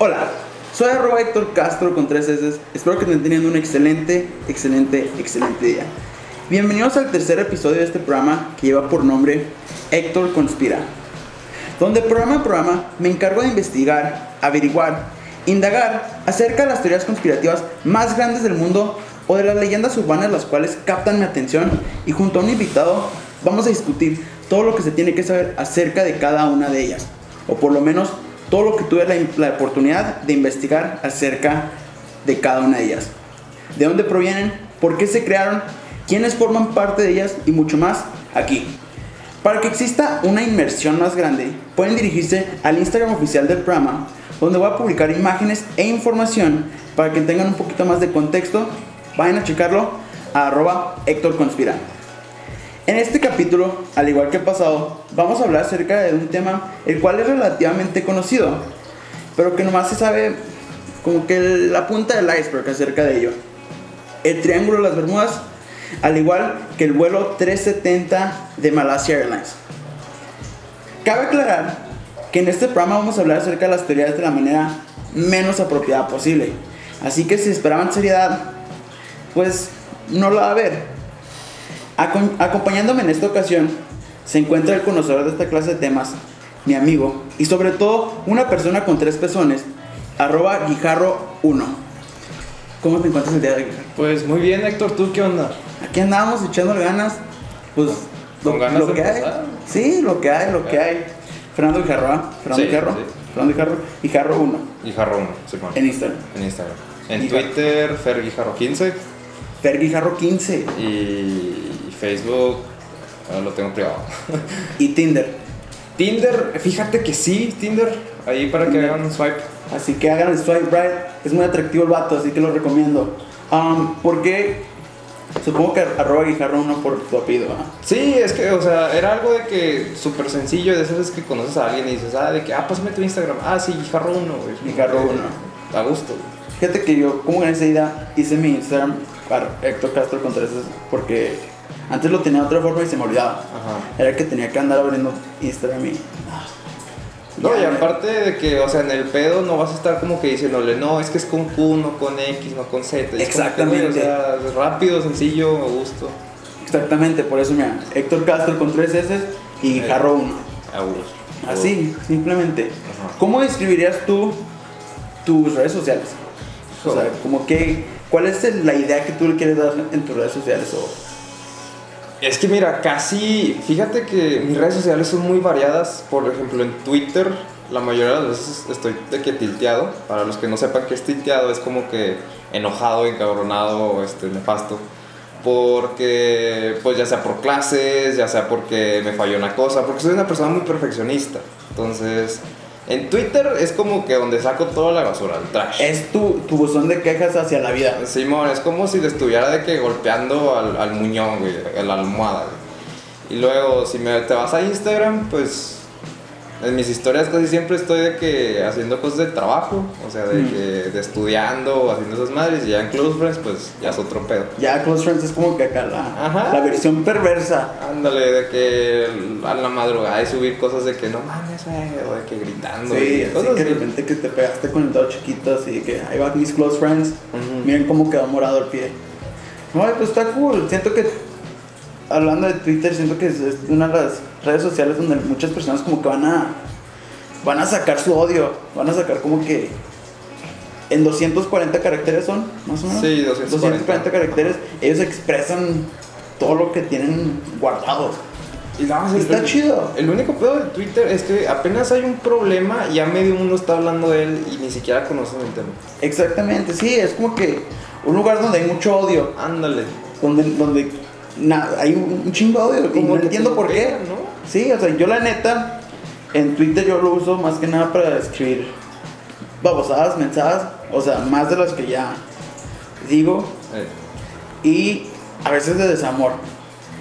Hola, soy arroba Héctor Castro con tres S. Espero que estén teniendo un excelente, excelente, excelente día. Bienvenidos al tercer episodio de este programa que lleva por nombre Héctor Conspira. Donde programa a programa me encargo de investigar, averiguar, indagar acerca de las teorías conspirativas más grandes del mundo o de las leyendas urbanas las cuales captan mi atención y junto a un invitado vamos a discutir todo lo que se tiene que saber acerca de cada una de ellas. O por lo menos todo lo que tuve la, oportunidad de investigar acerca de cada una de ellas. De dónde provienen, por qué se crearon, quiénes forman parte de ellas y mucho más aquí. Para que exista una inmersión más grande, pueden dirigirse al Instagram oficial del programa, donde voy a publicar imágenes e información para que tengan un poquito más de contexto. Vayan a checarlo a arroba Héctor Conspira. En este capítulo, al igual que el pasado, vamos a hablar acerca de un tema el cual es relativamente conocido, pero que nomás se sabe como que la punta del iceberg acerca de ello. El Triángulo de las Bermudas, al igual que el vuelo 370 de Malaysia Airlines. Cabe aclarar que en este programa vamos a hablar acerca de las teorías de la manera menos apropiada posible. Así que si esperaban seriedad, pues no la va a haber. Acom- acompañándome en esta ocasión se encuentra el conocedor de esta clase de temas, mi amigo, y sobre todo una persona con tres pezones, arroba guijarro1. ¿Cómo te encuentras el día de hoy, Guijarro? Pues muy bien, Héctor, ¿tú qué onda? Aquí andamos echándole ganas, pues ¿Con lo, ganas lo de que hay. Sí, lo que hay, lo que hay. Fernando Guijarro, ¿ah? Fernando Sí, Guijarro, sí. Fernando Guijarro, Guijarro 1 Y Jarro 1, Simón. en Instagram. En Instagram. En Guijarro. Twitter, Fer Guijarro 15. Fer Guijarro 15 Y Facebook ah, lo tengo privado. y Tinder. Tinder, fíjate que sí, Tinder. Ahí para que hagan un swipe. Así que hagan el swipe right. Es muy atractivo el vato, así que lo recomiendo. Um, ¿Por qué? Supongo que arroba guijarro uno por tu apellido, ¿ah? Sí, es que, o sea, era algo de que súper sencillo. De esas veces que conoces a alguien y dices, ah, de que, ah, pásame tu Instagram. Ah, sí, Guijarro 1, güey. Guijarro uno. A gusto, güey. Fíjate que yo, como en esa idea, hice mi Instagram para Héctor Castro Contreras porque antes lo tenía de otra forma y se me olvidaba. Ajá. Era que tenía que andar abriendo Instagram y. ah, No, y aparte de que, o sea, en el pedo no vas a estar como que diciéndole, no, es que es con Q, no con X, no con Z. Es que, Exactamente. o sea, rápido, sencillo, a gusto. Exactamente, por eso, mira, Héctor Castro con tres S y Guijarro 1. A gusto. Así, simplemente. Ajá. ¿Cómo describirías tú tus redes sociales? O sea, como que, ¿cuál es la idea que tú le quieres dar en tus redes sociales? O, Es que mira, casi, fíjate que mis redes sociales son muy variadas. Por ejemplo, en Twitter, la mayoría de las veces estoy de que tilteado. Para los que no sepan qué es tilteado, es como que enojado, encabronado, este, nefasto. Porque, pues ya sea por clases, ya sea porque me falló una cosa, porque soy una persona muy perfeccionista. Entonces, en Twitter es como que donde saco toda la basura, el trash. es tu, tu buzón de quejas hacia la vida. Simón, es como si le estuviera de que golpeando al, al muñón, güey, a la almohada, güey. Y luego, si me, te vas a Instagram, pues en mis historias casi siempre estoy de que haciendo cosas de trabajo, o sea, de, Mm. que, de estudiando o haciendo esas madres, y ya en Close Friends, pues ya es otro pedo. Ya Close Friends es como que acá la, la versión perversa. Ándale, de que a la madrugada y subir cosas de que no mames, güey, o de que gritando. Sí, y así que de repente que te pegaste con el dedo chiquito, así que ahí va mis close friends. Miren cómo quedó morado el pie. No, pues está cool. Siento que, hablando de Twitter, siento que es, es una de las redes sociales donde muchas personas como que van a, van a sacar su odio. Van a sacar como que en 240 caracteres son, más o menos. Sí, 240. 240 caracteres. Ellos expresan todo lo que tienen guardados. Y más el- Está chido. El único pedo de Twitter es que apenas hay un problema ya medio mundo está hablando de él y ni siquiera conocen el tema. Exactamente, sí, es como que un lugar donde hay mucho odio. Ándale. donde, donde na- hay un, un chingo de odio y no entiendo por qué. pegan, ¿no? Sí, o sea, yo la neta, en Twitter yo lo uso más que nada para escribir babosadas, mensajes, o sea, más de las que ya digo, Eh, y a veces de desamor.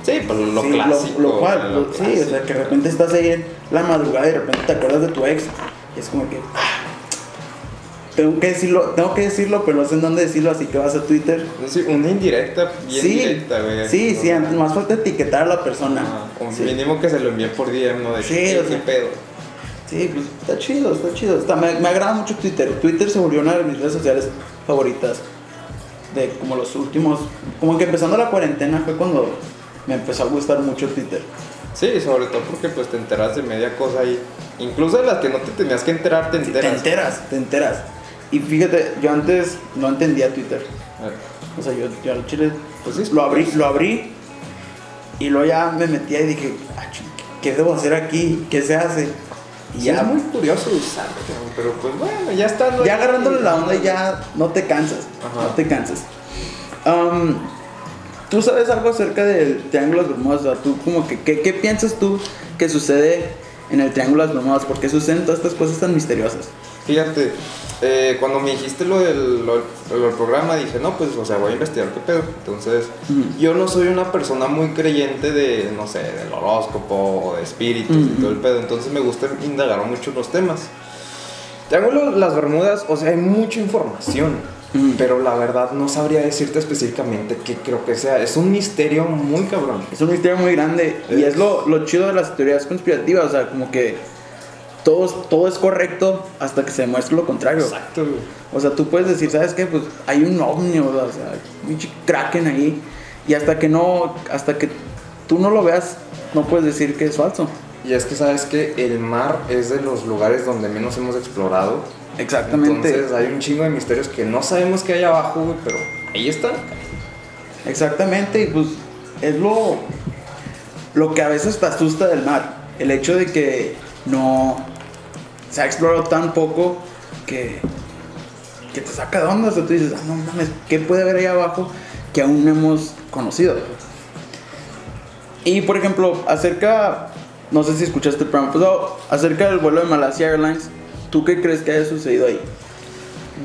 Sí, pues lo Sí, clásico. Lo, cual, lo lo- sí, o sea, que de repente estás ahí en la madrugada y de repente te acuerdas de tu ex, y es como que. ah, tengo que decirlo, tengo que decirlo, pero no sé en dónde decirlo, así que vas a Twitter. Sí, una indirecta, bien sí, directa, güey. sí, sí, antes más falta etiquetar a la persona. Sí. mínimo que se lo envíe por DM, ¿no? De Sí, ¿qué sea. pedo? Sí, pues está chido, está chido. Está, me, me agrada mucho Twitter. Twitter se volvió una de mis redes sociales favoritas. De como los últimos. Como que empezando la cuarentena fue cuando me empezó a gustar mucho Twitter. Sí, sobre todo porque pues te enteras de media cosa ahí. Incluso de las que no te tenías que enterar, te Sí, enteras. Te enteras, te enteras. Y fíjate, yo antes no entendía Twitter. O sea, yo, yo al chile Pues lo abrí, lo abrí y luego ya me metía y dije, "Ah, ¿qué debo hacer aquí? ¿Qué se hace? Y Sí, ya, es muy curioso usarlo, pero pues bueno, ya estando ya agarrándole la onda ya no te cansas, Ajá. no te cansas. Am, ¿Tú sabes algo acerca del Triángulo de las Bermudas? ¿tú como que, ¿qué, qué piensas tú que sucede en el Triángulo de las Bermudas? ¿Por qué suceden todas estas cosas tan misteriosas? Fíjate, eh, cuando me dijiste lo del, lo, lo del programa, dije, no, pues, o sea, voy a investigar qué pedo. Entonces, Ujú. yo no soy una persona muy creyente de, no sé, del horóscopo, de espíritus y Ujú. todo el pedo. Entonces, me gusta indagar mucho los temas. Triángulo Las Bermudas, o sea, hay mucha información. Ujú. Pero la verdad no sabría decirte específicamente qué creo que sea. Es un misterio muy cabrón. Es un misterio muy grande y Es- es lo, lo chido de las teorías conspirativas, o sea, como que todo, es- todo es correcto hasta que se demuestre lo contrario. Exacto, güey. O sea, tú puedes decir, ¿sabes qué? Pues hay un ovni, o sea, un kraken ahí y hasta que no, hasta que tú no lo veas, no puedes decir que es falso. Y es que sabes que el mar es de los lugares donde menos hemos explorado. Exactamente. Entonces hay un chingo de misterios que no sabemos qué hay abajo, güey, pero ahí están. Exactamente, y pues es lo, lo que a veces te asusta del mar. El hecho de que no se ha explorado tan poco que, que te saca de onda. O sea, tú dices, ah, no mames, ¿qué puede haber ahí abajo que aún no hemos conocido? Y por ejemplo, acerca, no sé si escuchaste el programa pasado, acerca del vuelo de Malasia Airlines, ¿tú qué crees que haya sucedido ahí?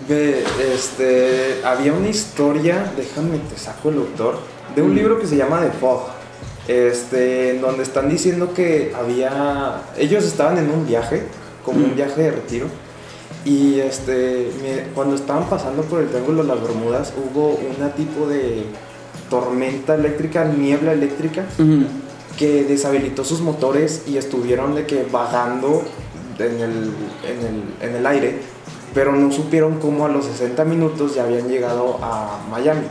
Este, había una historia, déjame te saco el autor, de un Mm. libro que se llama The Fog. Este, en donde están diciendo que había, ellos estaban en un viaje, como un Mm. viaje de retiro, y este, cuando estaban pasando por el Triángulo de las Bermudas hubo una tipo de tormenta eléctrica, niebla eléctrica, que deshabilitó sus motores y estuvieron de que vagando en el, en el, en el aire, pero no supieron cómo a los 60 minutos ya habían llegado a Miami.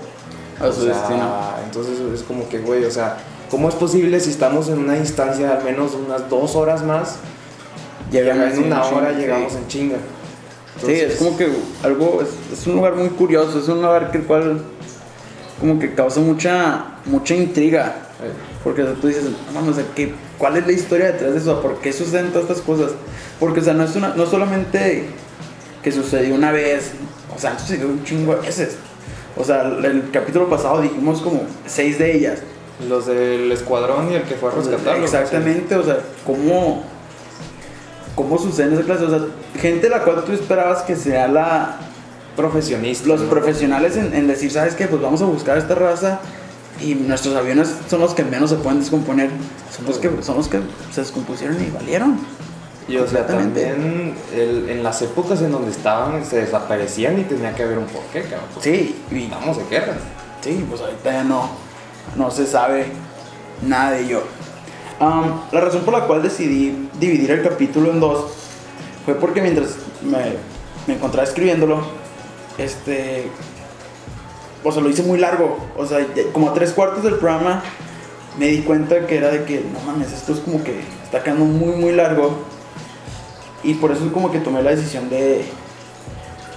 A O su sea, destino. Entonces es como que, güey, o sea, ¿cómo es posible si estamos en una distancia de al menos unas dos horas más? Llegan en una hora chinga, llegamos sí. en chinga. Sí, es Entonces, como que algo, es, es un lugar muy curioso, es un lugar que el cual como que causa mucha, mucha intriga. Porque o sea, tú dices, vamos, o sea, ¿qué, ¿cuál es la historia detrás de eso? ¿Por qué suceden todas estas cosas? Porque, o sea, no es una, no solamente que sucedió una vez, o sea, sucedió un chingo de veces. O sea, el, el capítulo pasado dijimos como seis de ellas. los del escuadrón y el que fue a rescatarlo. exactamente, o sea, ¿cómo, cómo suceden esas clases? O sea, gente la cual tú esperabas que sea la, Profesionistas. los ¿no? profesionales en, en decir, ¿sabes qué? Pues vamos a buscar esta raza y nuestros aviones son los que menos se pueden descomponer. Son los que, son los que se descompusieron y valieron. Y o sea, también el- en las épocas en donde estaban se desaparecían y tenía que haber un porqué, cabrón. Pues, Sí, y, Estamos de guerra. sí, pues ahorita ya no, no se sabe nada de ello. Am, la razón por la cual decidí dividir el capítulo en dos fue porque mientras me, me encontraba escribiéndolo, este, o sea, lo hice muy largo. O sea, como a tres cuartos del programa me di cuenta que era de que, no mames, esto es como que está quedando muy, muy largo. Y por eso es como que tomé la decisión de,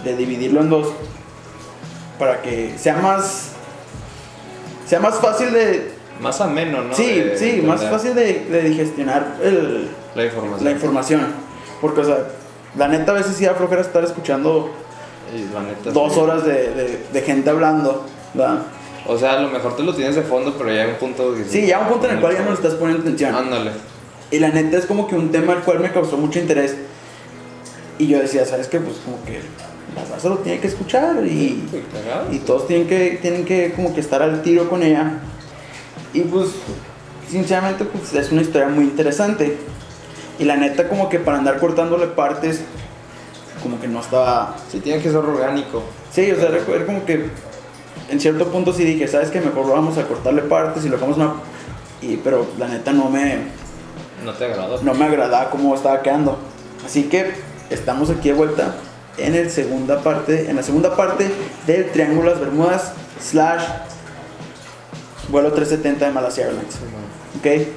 de dividirlo en dos. Para que sea más, sea más fácil de... Más ameno, ¿no? sí, De sí, más fácil de, de digestionar el, La información. la información. Porque, o sea, la neta a veces sí da flojera estar escuchando la neta, dos sí. horas de, de- de gente hablando. ¿verdad? O sea, a lo mejor te lo tienes de fondo, pero ya hay un punto. Sí, ya un punto en el cual ya no le estás poniendo atención. Ándale. Y la neta es como que un tema al cual me causó mucho interés. Y yo decía, ¿sabes qué? Pues como que la raza lo tiene que escuchar y, cagado. y todos tienen que, tienen que como que estar al tiro con ella. Y pues, sinceramente, pues es una historia muy interesante. Y la neta como que para andar cortándole partes, como que no estaba... Sí, tiene que ser orgánico. Sí, o sea, recuerdo como que en cierto punto sí dije, ¿sabes qué? Mejor vamos a cortarle partes y lo dejamos una... Y, pero la neta no me, No te agradó. no me agradaba cómo estaba quedando. Así que estamos aquí de vuelta en el segunda parte, en la segunda parte del Triángulo de las Bermudas slash vuelo 370 de Malasia Airlines. ¿Ok?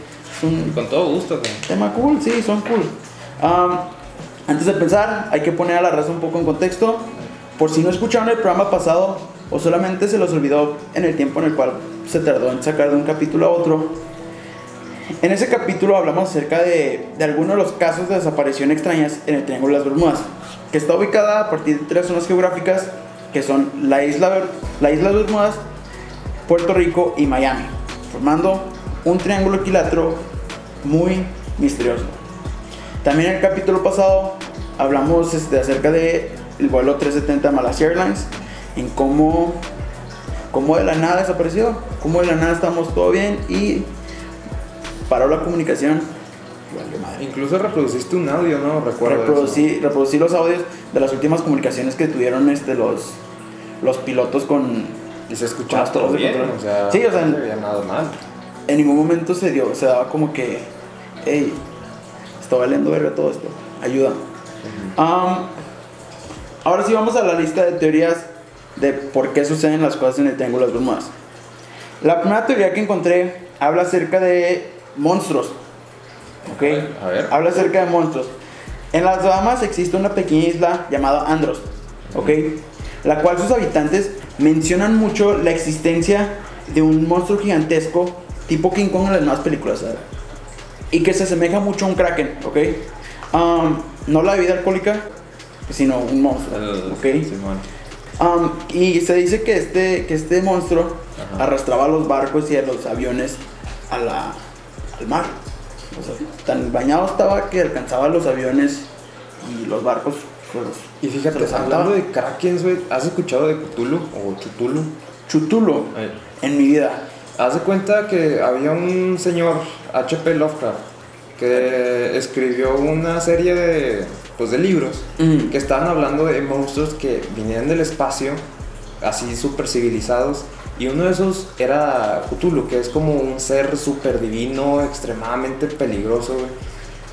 Un Con todo gusto, güey. tema cool, sí, son cool. Um, antes de empezar, hay que poner a la raza un poco en contexto. Por si no escucharon el programa pasado o solamente se los olvidó en el tiempo en el cual se tardó en sacar de un capítulo a otro. En ese capítulo hablamos acerca de, de algunos de los casos de desaparición extrañas en el Triángulo de las Bermudas, que está ubicada a partir de tres zonas geográficas que son la isla, la isla de Bermudas, Puerto Rico y Miami, formando un triángulo equilátero muy misterioso. También en el capítulo pasado hablamos este, acerca de el vuelo 370 de Malasia Airlines, en cómo, cómo de la nada desapareció, cómo de la nada estamos todo bien y paró la comunicación. Madre. Incluso reproduciste un audio, ¿no? Recuerdo. eso. Reproducí, reproducí los audios de las últimas comunicaciones que tuvieron este, los, los pilotos con... Y se escuchaba todo de bien, o sea, Sí, o sea, no se veía nada mal. En ningún momento se dio, se daba como que, hey, está valiendo verga todo esto, ayuda. Ahora sí vamos a la lista de teorías de por qué suceden las cosas en el Triángulo de las Bermudas. La primera teoría que encontré habla acerca de monstruos. ¿Ok? A ver. Habla acerca de monstruos. En las Bahamas existe una pequeña isla llamada Andros. ¿Ok? La cual sus habitantes mencionan mucho la existencia de un monstruo gigantesco tipo King Kong en las nuevas películas. ¿sabes? Y que se asemeja mucho a un kraken. ¿Ok? Am, no la bebida alcohólica, sino un monstruo. El- ¿Ok? Um, y se dice que este, que este monstruo Ajá. arrastraba a los barcos y a los aviones a la, al mar. O sea, tan bañado estaba que alcanzaba los aviones y los barcos. pues, Y fíjate, hablando de Krakens, güey, ¿has escuchado de Cthulhu o Chutulu? Chutulo en mi vida. Haz de cuenta que había un señor, H.P. Lovecraft, que escribió una serie de, pues, de libros que estaban hablando de monstruos que vinieran del espacio, así súper civilizados. Y uno de esos era Cthulhu, que es como un ser súper divino, extremadamente peligroso, güey,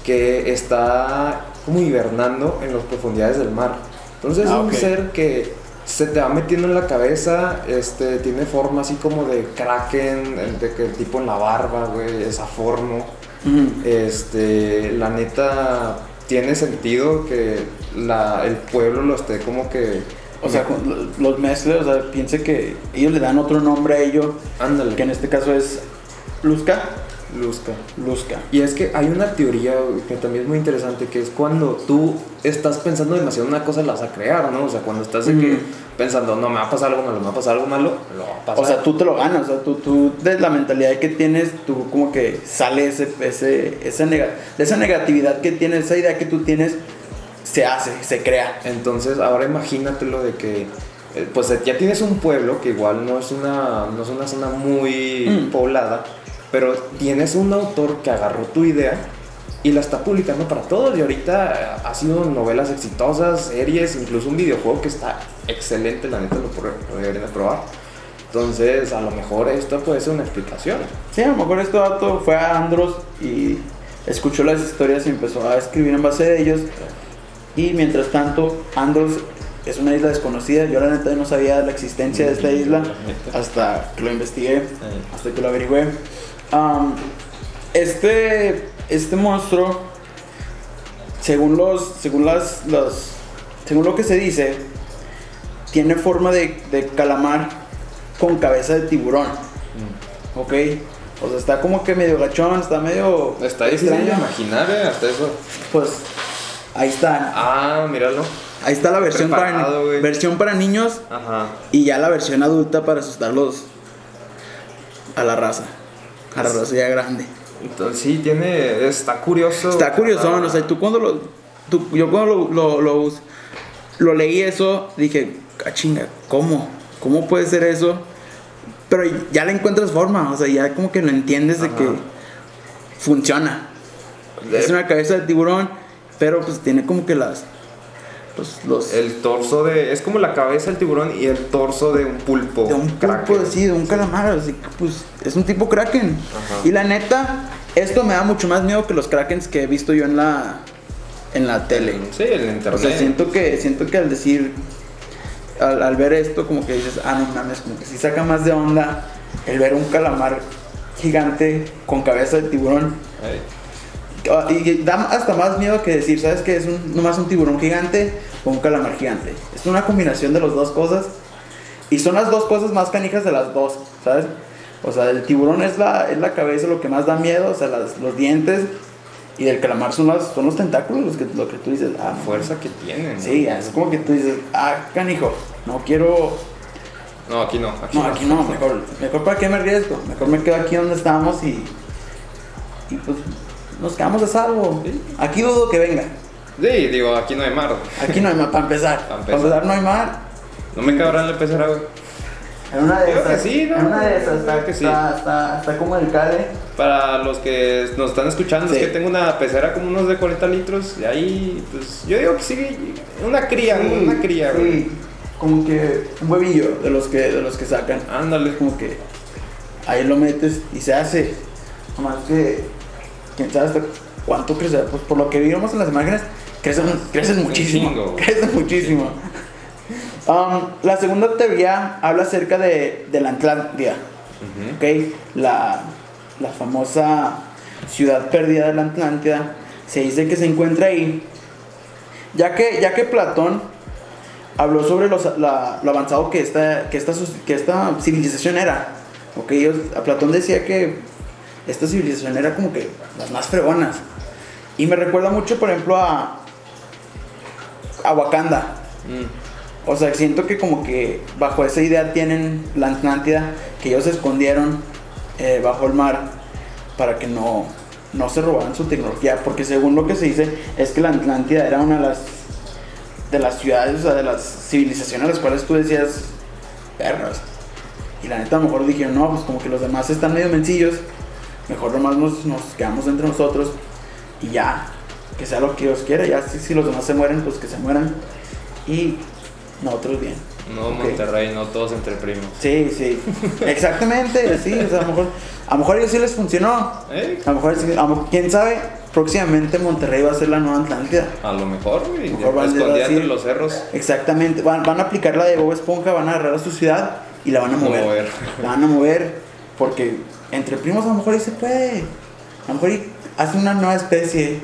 que está como hibernando en las profundidades del mar. Entonces Ah, es un ok. ser que se te va metiendo en la cabeza, este, tiene forma así como de kraken, el de que tipo en la barba, güey, es aformo. Mm. Este, la neta tiene sentido que la, el pueblo lo esté como que. O sea, los mezcles, o sea, piense que ellos le dan otro nombre a ello, ándale, que en este caso es Luzca. Luzca. Luzca. Y es que hay una teoría que también es muy interesante, que es cuando tú estás pensando demasiado en una cosa, la vas a crear, ¿no? O sea, cuando estás que Mm. pensando, no, me va a pasar algo malo, me va a pasar algo malo, lo va a pasar. O sea, tú te lo ganas, o sea, tú, tú de la mentalidad que tienes, tú como que sale ese, ese, esa nega- de esa negatividad que tienes, esa idea que tú tienes, se hace, se crea. Entonces, ahora imagínatelo de que, eh, pues ya tienes un pueblo que igual no es una, no es una zona muy Mm. poblada, pero tienes un autor que agarró tu idea y la está publicando para todos. Y ahorita eh, ha sido novelas exitosas, series, incluso un videojuego que está excelente, la neta lo, lo deberían de probar. Entonces, a lo mejor esto puede ser una explicación. Sí, a lo mejor este dato fue a Andros y escuchó las historias y empezó a escribir en base de ellos. Y mientras tanto, Andros es una isla desconocida. Yo la neta no sabía la existencia de esta isla hasta que lo investigué, hasta que lo averigüé. Este, este monstruo, según los, según las, según lo que se dice, tiene forma de, de calamar con cabeza de tiburón. Ok. O sea, está como que medio gachón, está medio. Está difícil de extraño. imaginar, eh, hasta eso. Pues ahí está. Ah, míralo. Ahí está la versión para, versión para niños Ajá. y ya la versión adulta para asustarlos a la raza. A la ya grande. Entonces, sí, tiene. Está curioso. Está curioso, o sea, tú cuando lo. tú- yo cuando lo, lo, lo, lo leí eso, dije, ah, chinga, ¿cómo? ¿Cómo puede ser eso? Pero ya le encuentras forma, o sea, ya como que lo entiendes de que funciona. De- Es una cabeza de tiburón, pero pues tiene como que las. Los El torso de. Es como la cabeza del tiburón y el torso de un pulpo. de un kraken. pulpo así, de un calamar, así que pues es un tipo kraken. Ajá. Y la neta, esto me da mucho más miedo que los krakens que he visto yo en la en la tele. Sí, en internet. O sea, siento que, siento que al decir, al, al ver esto, como que dices, ah, no mames, como que sí saca más de onda el ver un calamar gigante con cabeza de tiburón. Ey. Ah, Y da hasta más miedo que decir, ¿sabes qué? Es un, nomás un tiburón gigante o un calamar gigante. Es una combinación de las dos cosas. Y son las dos cosas más canijas de las dos, ¿sabes? O sea, el tiburón es la, es la cabeza, lo que más da miedo, o sea, las- los dientes. Y el calamar son, las, son los tentáculos, los que, lo que tú dices, ah, La fuerza que tienen. ¿no? Sí, es como que tú dices, ah, canijo, no quiero. No, aquí no. Aquí No, aquí no, mejor, mejor para qué me arriesgo. Mejor me quedo aquí donde estamos y. Y pues nos quedamos a salvo. Sí. Aquí dudo que venga. Sí, digo, aquí no hay mar. Aquí no hay mar, para empezar. Pa' Para empezar. empezar, no hay mar. No me cabrán la pecera, güey. En una de Creo esas. que sí, ¿no? En una de esas Creo está, que sí. está, está, está como el cale. Para los que nos están escuchando, Sí. es que tengo una pecera como unos de 40 litros. Y ahí, pues, yo digo que sí, una cría, Sí, una cría, güey. como que un huevillo de los que, de los que sacan. Ándale. como que ahí lo metes y se hace. Nomás que, quién sabe hasta cuánto crece. Pues por lo que vimos en las imágenes, crecen, crecen muchísimo. chingo. Crecen muchísimo. Um, la segunda teoría habla acerca de, de la Atlántida, Ujú. ¿ok? La, la famosa ciudad perdida de la Atlántida. Se dice que se encuentra ahí. Ya que, ya que Platón habló sobre los- la- lo avanzado que esta, que, esta, que esta civilización era. Ok, ellos, Platón decía que esta civilización era como que las más fregonas. Y me recuerda mucho, por ejemplo, a, a Wakanda. Mm. O sea, siento que como que bajo esa idea tienen la Atlántida, que ellos se escondieron eh, bajo el mar para que no, no se robaran su tecnología. Porque según lo que se dice, es que la Atlántida era una de las, de las ciudades, o sea, de las civilizaciones a las cuales tú decías, perras. Y la neta a lo mejor dijeron, no, pues como que los demás están medio mencillos, mejor nomás nos, nos quedamos entre nosotros y ya, que sea lo que Dios quiera, ya si, si los demás se mueren, pues que se mueran. Y nosotros bien. No. Monterrey, no todos entre primos. Sí, sí. Exactamente, sí. O sea, a lo mejor, a lo mejor ellos sí les funcionó. ¿Eh? A lo mejor, a lo quién sabe, próximamente Monterrey va a ser la nueva Atlántida. A lo mejor, güey. Escondida entre los cerros. Exactamente. Van, van a aplicar la de Bob Esponja, van a agarrar a su ciudad y la van a mover. Mover. La van a mover porque entre primos a lo mejor ahí se puede. A lo mejor y hace una nueva especie.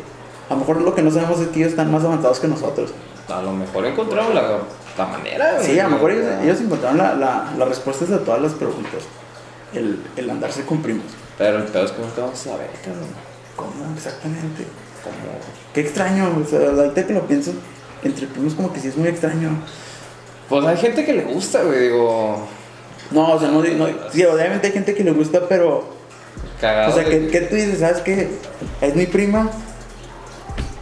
A lo mejor lo que no sabemos es que ellos están más avanzados que nosotros. A lo mejor encontraron la, la manera, güey. Sí, a lo mejor ellos, ellos encontraron la- la- las respuestas a todas las preguntas. El, el andarse con primos. Pero el pedo es que vamos a saber, cabrón. ¿Cómo? Exactamente. Como... Qué extraño. O sea, ahorita que lo pienso, entre primos como que sí es muy extraño. Pues hay gente que le gusta, güey. Digo, No, o sea, no, no sí, obviamente hay gente que le gusta, pero... cagado. O sea, que, que tú dices, ¿sabes qué? Es mi prima,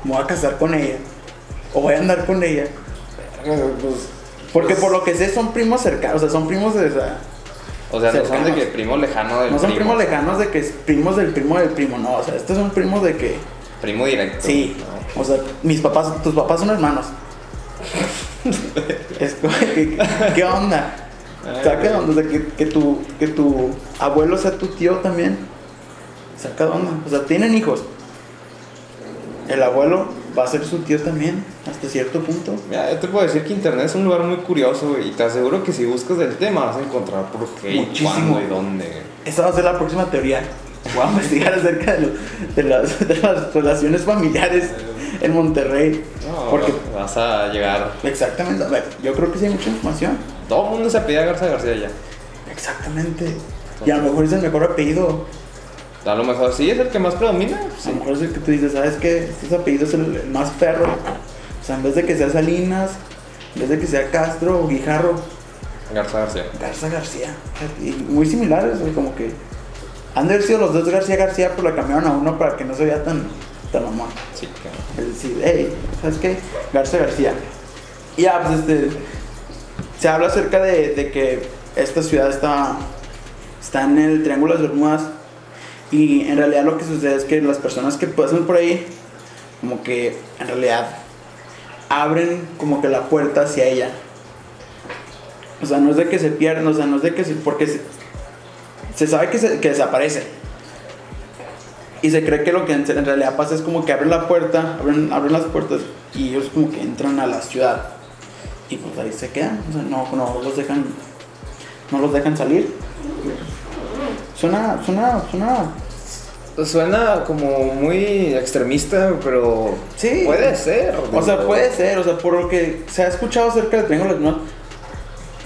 me voy a casar con ella. O voy a andar con ella. Pues, Porque pues, por lo que sé son primos cercanos, o sea, son primos de... O sea, O sea, no son de que primo lejano del no son primo. primos lejanos de que es primos del primo del primo, no. O sea, estos son primos de que... Primo directo. Sí, ¿no? o sea, mis papás, tus papás son hermanos. es ¿qué onda? Saca onda, o sea, que, que tu, que tu abuelo sea tu tío también. Saca onda, o sea, tienen hijos. El abuelo va a ser su tío también, hasta cierto punto. Mira, yo te puedo decir que internet es un lugar muy curioso. Y te aseguro que si buscas del tema vas a encontrar por qué, y Muchísimo. cuándo y dónde. Esa va a ser la próxima teoría. Voy a investigar acerca de, las, de las relaciones familiares en Monterrey. No, Porque, vas a llegar. exactamente, a ver, yo creo que sí hay mucha información. Todo el mundo se apellida Garza García ya. Exactamente. Y a lo mejor es el mejor apellido. A lo mejor sí es el que más predomina. pues, A Sí. lo mejor es el que tú dices, ¿sabes qué? Este apellido es el, más perro. O sea, en vez de que sea Salinas, en vez de que sea Castro o Guijarro, Garza García. Garza García. Y muy similares, como que han de haber sido los dos García García, pero la cambiaron a uno para que no se vea tan, tan mamón. Sí, que- Es decir, hey, ¿sabes qué? Garza García. Y ya, pues este. Se habla acerca de, que esta ciudad está, está en el Triángulo de las Bermudas. Y en realidad lo que sucede es que las personas que pasan por ahí, como que en realidad abren como que la puerta hacia ella. O sea, no es de que se pierdan, o sea, no es de que se. Porque se, se sabe que, se- que desaparece. Y se cree que lo que en en realidad pasa es como que abren la puerta, abren, abren las puertas y ellos como que entran a la ciudad. Y pues ahí se quedan, o sea, no, no los dejan, no los dejan salir. Suena, suena, suena. Suena como muy extremista, pero Sí. puede ser. O sea, puede ser, o sea, por lo que se ha escuchado acerca del Triángulo Bermudas,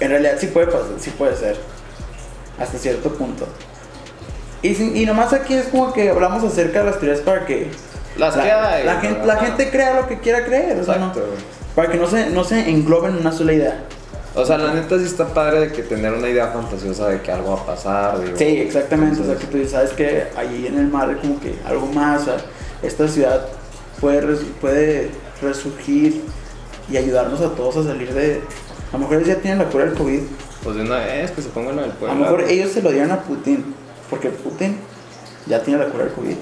en realidad sí puede pasar, sí puede ser. Hasta cierto punto. Y, sin- y nomás aquí es como que hablamos acerca de las teorías para que Las la, que hay, la ¿no? gente, la gente crea lo que quiera creer, o sea, no- Exacto. Para que no se, no se engloben en una sola idea. O sea, la neta sí está padre de que tener una idea fantasiosa de que algo va a pasar. digo. Sí, exactamente, o sea, que Entonces, tú dices, sabes que allí en el mar como que algo más, o sea, esta ciudad puede, res- puede resurgir y ayudarnos a todos a salir de... A lo mejor ellos ya tienen la cura del COVID, Pues de una vez que se pongan en el a pueblo. lo mejor ellos se lo dieron a Putin, porque Putin ya tiene la cura del COVID.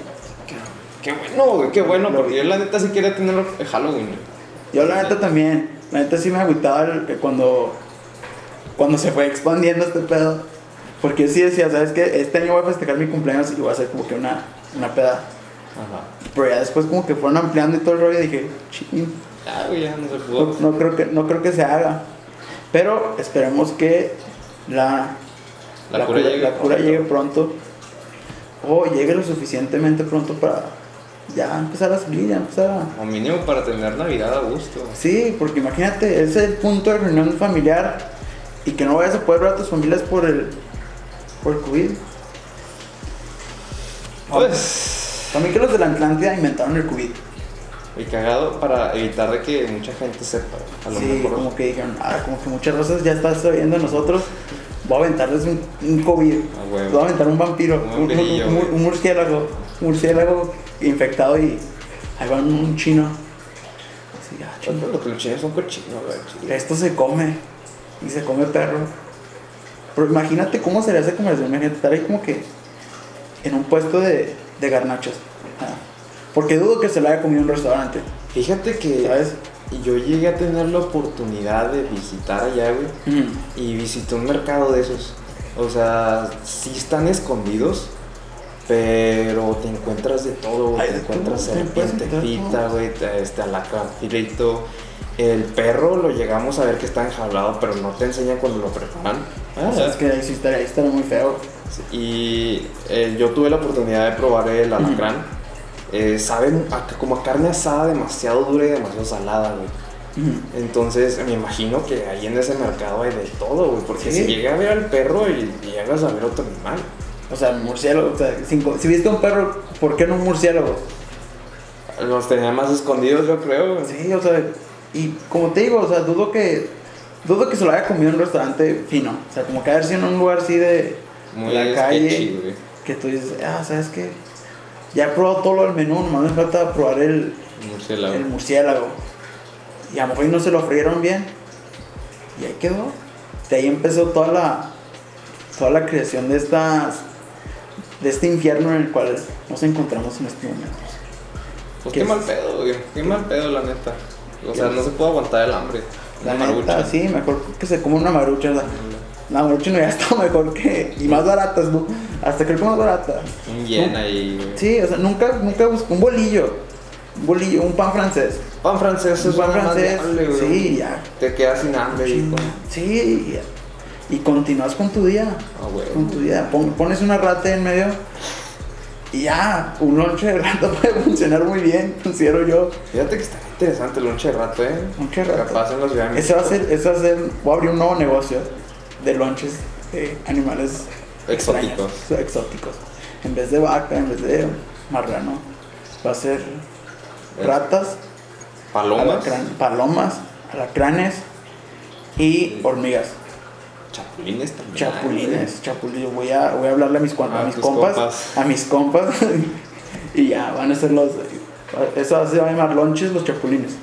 Qué bueno, güey, qué bueno, porque yo la neta sí quería tenerlo en Halloween. Yo la neta también, la neta sí me agüitaba que cuando, cuando se fue expandiendo este pedo. Porque sí decía, ¿sabes qué? Este año voy a festejar mi cumpleaños y voy a hacer como que una, una peda. Ajá. Pero ya después como que fueron ampliando y todo el rollo y dije, ching, güey, ya no se pudo. no creo que, no creo que se haga. Pero esperemos que la, La cura llegue la cura pronto. llegue pronto. O llegue lo suficientemente pronto para ya empezar a salir, ya empezar a... O mínimo para tener Navidad a gusto. Sí, porque imagínate, ese es el punto de reunión familiar y que no vayas a poder ver a tus familias por el, por el COVID. Pues. También que los de la Atlántida inventaron el COVID. Y cagado para evitar de que mucha gente sepa. A lo Sí, mejor. como que dijeron, ah, como que muchas razas ya están sabiendo nosotros. Voy a aventarles un, un COVID. Ah. Voy a aventar un vampiro, Un un, un- murciélago. Un murciélago infectado y ahí va un chino. Así, ah, Pero chinga. Los que los chinos son cochinos, güey. Esto se come y se come perro. Pero imagínate cómo sería esa conversación. Imagínate estar ahí como que en un puesto de, de garnachos. Ah, Porque dudo que se lo haya comido en un restaurante. Fíjate que. ¿Sabes? Yo llegué a tener la oportunidad de visitar allá, güey. Y visité un mercado de esos. O sea, sí están escondidos, pero te encuentras de todo, Te encuentras todo, te puedes serpiente encontrar frita, güey, te- este alacrán frito. El perro lo llegamos a ver que está enjaulado, pero no te enseñan cuando lo preparan. O sea, es que ahí sí estaría, ahí estaría muy feo. Y eh, yo tuve la oportunidad de probar el alacrán. Eh, sabe a- como a carne asada demasiado dura y demasiado salada, güey. Entonces me imagino que ahí en ese mercado hay de todo, güey. Porque Sí. si llega a ver al perro y, y llegas a ver otro animal. O sea, murciélago. O sea, cinco- si viste un perro, ¿por qué no un murciélago? Los tenía más escondidos, yo creo. Sí, o sea, y como te digo, o sea, dudo que dudo que se lo haya comido en un restaurante fino. O sea, como que haber sido en un lugar así de Muy la calle. sketchy, que tú dices, ah, ¿sabes qué? Ya he probado todo lo del menú, nomás me falta probar el, Murciélago. el murciélago. Y a lo mejor no se lo frieron bien. Y ahí quedó. De ahí empezó toda la, toda la creación de estas de este infierno en el cual nos encontramos en estos momentos. Pues ¿Qué mal pedo, güey. Qué mal pedo, la neta. O sea, no se puede aguantar el hambre. La Una neta, marucha. sí, mejor que se coma una marucha. La, la marucha no ya está mejor que. Y más baratas, ¿no? Hasta creo que más barata. Un yen ahí. Sí, o sea, nunca, nunca busqué un bolillo. Un bolillo, un pan francés. Pan francés es pan francés. Sí, ya. Te quedas sin hambre y con... Sí, y, y continúas con tu día. Ah, güey. Con tu día. Pon- pones una rata en medio. Y ya, un lonche de rata puede funcionar muy bien, considero yo. Fíjate que está interesante el lonche de rato, ¿eh? Lonche de rato. Capaz en la ciudad Ese va a ser, ese va a ser, voy a abrir un nuevo negocio de lonches de animales Exóticos. exóticos. En vez de vaca, en vez de marrano, va a ser ratas, Palomas. palomas, alacranes y hormigas. Chapulines también. Chapulines, chapulines. Voy a, voy a hablarle a mis, a mis compas, compas. a mis compas, y ya van a ser los. Eso se va a llamar lonches los chapulines.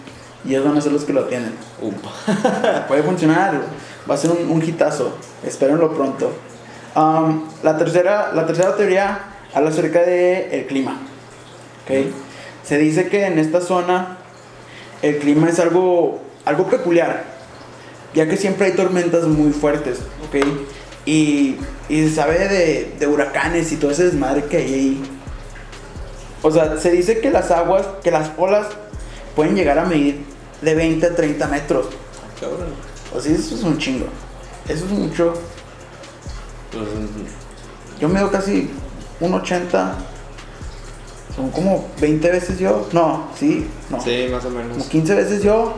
Y ellos van a ser los que lo atienden. Upa. Puede funcionar, va a ser un, un hitazo. Espérenlo pronto. Um, la, tercera, la tercera teoría habla acerca del el clima. ¿ok? Se dice que en esta zona el clima es algo, algo peculiar, ya que siempre hay tormentas muy fuertes. ¿ok? Y, y se sabe de, de huracanes y todo ese desmadre que hay ahí. O sea, se dice que las aguas, que las olas pueden llegar a medir de 20 a 30 metros. Cabrón. O sea, eso es un chingo. Eso es mucho. Pues, Yo mido casi 1,80. Son como 20 veces yo. No, sí, no. sí, más o menos. Como 15 veces yo.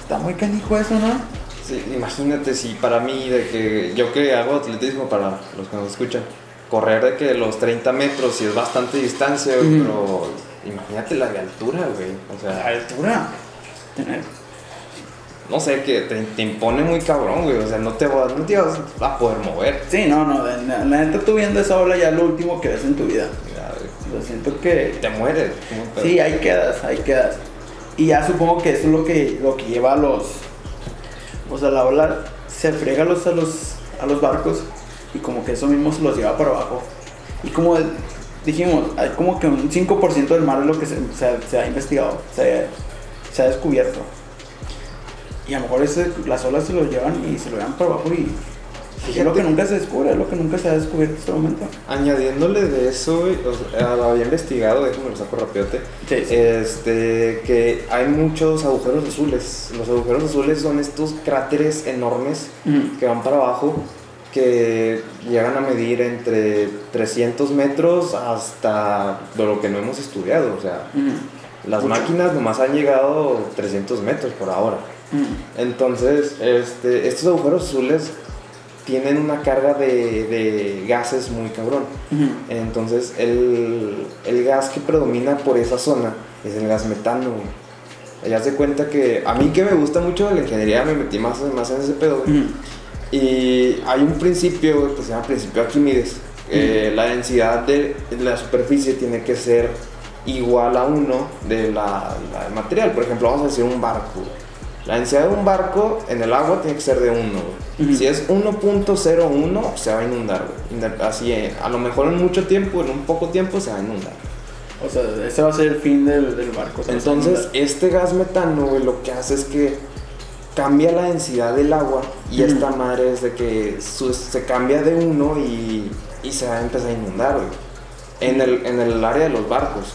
Está muy canijo eso, ¿no? Sí, imagínate si para mí, de que yo que hago atletismo para los que nos escuchan, correr de que los 30 metros, si es bastante distancia, pero imagínate la de altura, güey. O La sea, altura. Tener. no sé, que te, te impone muy cabrón, güey. O sea, no te, vas, no te vas a poder mover. Sí, no, no. La, la neta, tú viendo esa ola ya es lo último que ves en tu vida. Güey. Lo siento que. Te mueres. Sí, ahí quedas, ahí quedas. Y ya supongo que eso es lo que, lo que lleva a los. O sea, la ola se frega a los, a, los, a los barcos y como que eso mismo se los lleva para abajo. Y como dijimos, hay como que un 5% del mar es lo que se, se ha- investigado, se, se ha descubierto. Y a lo mejor ese- las olas se lo llevan y se lo llevan para abajo y es lo que nunca se descubre, es lo que nunca se ha descubierto hasta el momento. Añadiéndole de eso, o sea, había investigado, déjame lo saco rapiote. Sí, sí. Este, que hay muchos agujeros azules. Los agujeros azules son estos cráteres enormes Ujú. que van para abajo, que llegan a medir entre 300 metros hasta de lo que no hemos estudiado. O sea, Ujú. las Mucho. máquinas nomás han llegado 300 metros por ahora. Ujú. Entonces, este, estos agujeros azules tienen una carga de, de gases muy cabrón. Ujú. Entonces, el, el gas que predomina por esa zona es el gas metano. Ya se cuenta que a mí que me gusta mucho la ingeniería, me metí más, más en ese pedo. güey. Ujú. Y hay un principio que se llama principio Arquímedes. Eh, La densidad de la superficie tiene que ser igual a 1 de la, la del material. Por ejemplo, vamos a decir un barco. La densidad de un barco en el agua tiene que ser de 1. güey. Ujú. Si es 1.01, se va a inundar. güey. Así, eh, a lo mejor en mucho tiempo, en un poco tiempo, se va a inundar. O sea, ese va a ser el fin del, del barco. Entonces, este gas metano, güey, lo que hace es que cambia la densidad del agua y esta madre es de que su- se cambia de uno y, y se va a empezar a inundar, güey. En el, en el área de los barcos.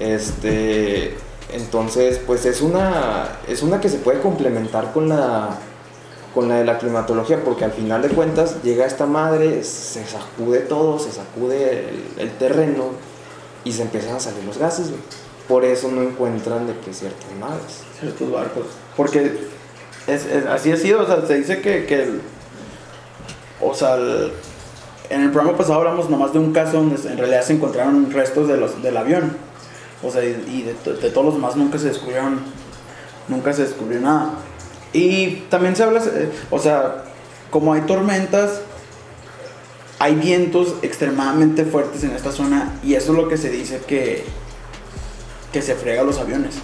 Este, entonces, pues es una, es una que se puede complementar con la, con la de la climatología, porque al final de cuentas llega esta madre, se sacude todo, se sacude el, el terreno y se empiezan a salir los gases, güey. Por eso no encuentran de que ciertas naves. ciertos barcos. Porque es, es- así ha sido, o sea, se dice que, que el- o sea, el- en el programa pasado hablamos nomás de un caso donde en realidad se encontraron restos de los, del avión. O sea, y, de, to- de todos los demás nunca se descubrieron, nunca se descubrió nada. Y también se habla, eh, o sea, como hay tormentas, hay vientos extremadamente fuertes en esta zona y eso es lo que se dice que, que se frega los aviones.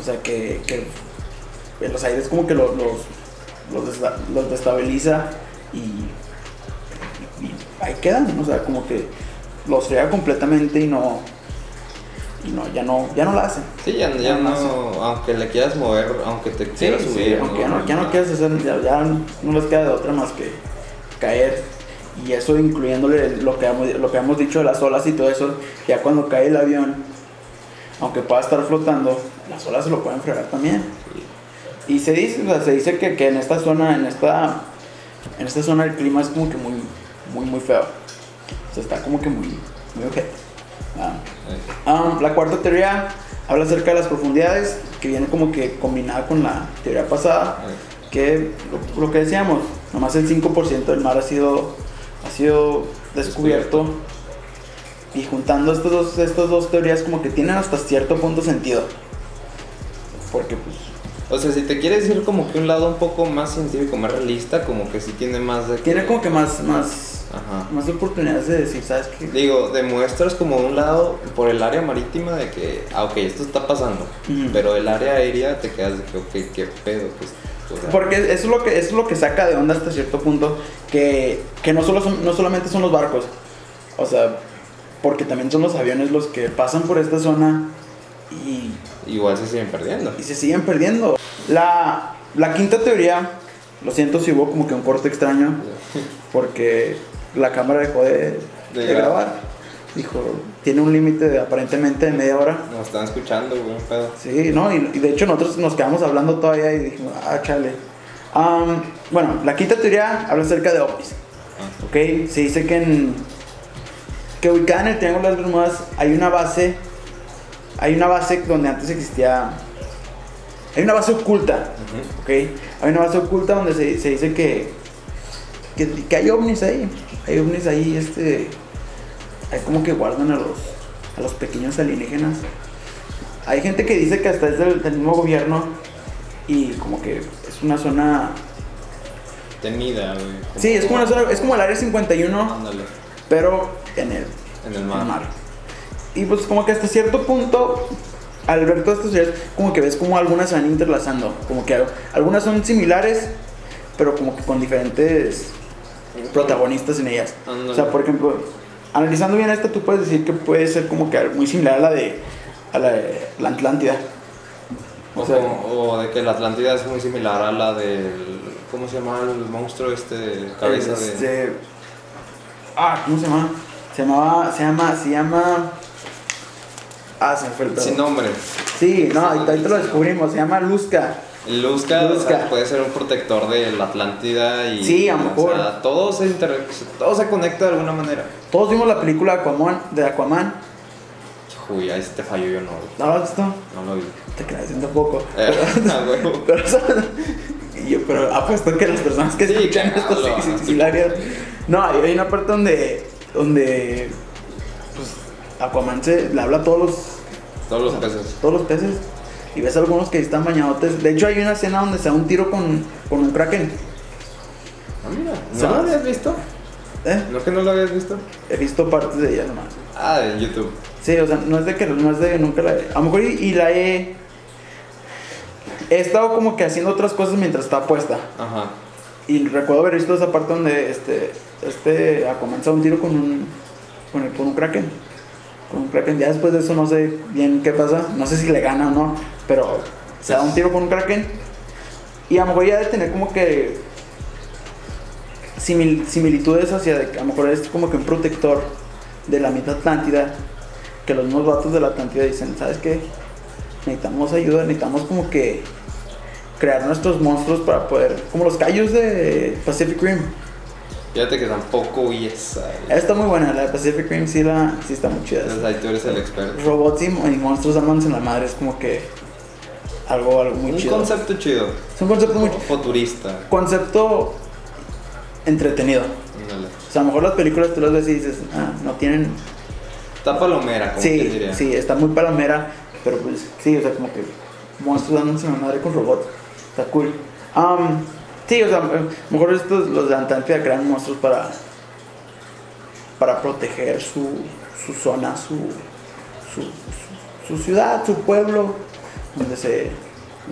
O sea, que, los aires como que los, los, los destabiliza y, y ahí quedan. O sea, como que los frega completamente y no, y no, ya no, ya no la hacen. Sí, ya, ya Ya no, no aunque le quieras mover, aunque te quieras Sí, subir. aunque ya no, ya no quieras hacer, ya, ya no les queda de otra más que caer. Y eso incluyéndole lo que, hemos, lo que hemos dicho de las olas y todo eso, ya cuando cae el avión, aunque pueda estar flotando, las olas se lo pueden fregar también. Y se dice, o sea, se dice que, que en esta zona, en esta, en esta zona el clima es como que muy, muy, muy feo. O sea, está como que muy, muy ojete. Ah. Um, la cuarta teoría habla acerca de las profundidades, que viene como que combinada con la teoría pasada, que lo, lo que decíamos, nomás el 5% del mar ha sido, ha sido descubierto. Y juntando estas dos, estas dos teorías como que tienen hasta cierto punto sentido. Porque pues... O sea, si te quieres ir como que un lado un poco más científico, más realista, como que sí tiene más de... Tiene como que más, más, Ajá. más oportunidades de decir, ¿sabes qué? Digo, demuestras como un lado por el área marítima de que, ah, ok, esto está pasando. Pero el área aérea te quedas de que, ok, qué pedo. Pues, o sea, Porque eso es lo que, eso es lo que saca de onda hasta cierto punto, que, que no, solo son, no solamente son los barcos, o sea, porque también son los aviones los que pasan por esta zona y, igual se siguen perdiendo. y se siguen perdiendo. La, la quinta teoría, lo siento si hubo como que un corte extraño, porque la cámara dejó de, De de grabar. Dijo, tiene un límite de, aparentemente de media hora. Nos están escuchando, güey, pedo. Sí, ¿no? Y, y de hecho nosotros nos quedamos hablando todavía y dijimos, ah, chale. Am, bueno, la quinta teoría habla acerca de ovnis. Ah. ¿Ok? Se dice que en. que ubicada en el Triángulo de las Bermudas hay una base. Hay una base donde antes existía. Hay una base oculta. ¿Ok? Hay una base oculta donde se, se dice que, que. que hay ovnis ahí. Hay ovnis ahí, este. Hay como que guardan a los. a los pequeños alienígenas. Hay gente que dice que hasta es del, del mismo gobierno. Y como que es una zona. Temida, güey. Sí, es como una zona. Es como el área 51. Ándale, Pero en el, en el en mar. el mar. Y pues como que hasta cierto punto, al ver todas estas teorías, como que ves como algunas se van interlazando. Como que algunas son similares, pero como que con diferentes protagonistas en ellas. O sea, por ejemplo, analizando bien esta, tú puedes decir que puede ser como que muy similar a la de, a la, de la Atlántida. O, O sea, como- o de que la Atlántida es muy similar a la del. ¿Cómo se llama el monstruo este? Cabeza de. este, Ah, ¿cómo se llama? Se llamaba, se llama, se llama... Ah, se me fue el pedo. Sin nombre. Sí, no, ahorita lo descubrimos, se llama Luzca. El Luzca, o sea, Luzca. puede ser un protector de la Atlántida y. Sí, a lo o mejor. sea, todo se, inter- todo se conecta de alguna manera. Todos vimos la película Aquaman, de Aquaman. Uy, ahí sí te falló yo no. ¿No lo has visto? No lo vi. Te creas un poco. Eh. Pero, o yo, pero apuesto que las personas que Sí, escuchan claro, esto sí, sí, no, sí, hay una parte donde, donde Aquaman se le habla a todos los, Todos los peces. todos los peces y ves algunos que están bañadotes. De hecho, hay una escena donde se da un tiro con, con un kraken. Ah, mira. ¿No ¿Sabes? lo habías visto? ¿eh? ¿No que no lo habías visto? He visto partes de ella nomás. Ah, en YouTube. Sí, o sea, no es de que no es de nunca la he. A lo mejor y, y la he. He estado como que haciendo otras cosas mientras está puesta. Ajá. Y recuerdo haber visto esa parte donde este. Este. Ha comenzado un tiro con un. Con, el- con un kraken. Con un kraken. Ya después de eso no sé bien qué pasa. No sé si le gana o no. Pero se da un tiro con un kraken. Y a lo mejor ya de tener como que. simil- similitudes hacia. a lo mejor es como que un protector de la mitad Atlántida. Que los mismos vatos de la Atlántida dicen: ¿Sabes qué? Necesitamos ayuda, necesitamos como que crear nuestros monstruos para poder. Como los callos de Pacific Rim. Fíjate que tampoco vi esa. Está muy buena, la de Pacific Rim sí, la, sí está muy chida. Entonces ahí tú eres el experto. Robots y, monstruos amándose en la madre es como que algo, algo muy Un chido. concepto chido. Es un concepto muy Futurista. concepto entretenido. Ándale. O sea, a lo mejor las películas tú las ves y dices, ah, no tienen. Está palomera, como Sí, diría. sí, está muy palomera, pero pues sí, o sea, como que monstruos dándose en la madre con robots. Está cool. Am, sí, o sea, a lo mejor estos, los de Antártida crean monstruos para. para proteger su, su zona, su, su, ciudad, su pueblo, donde se,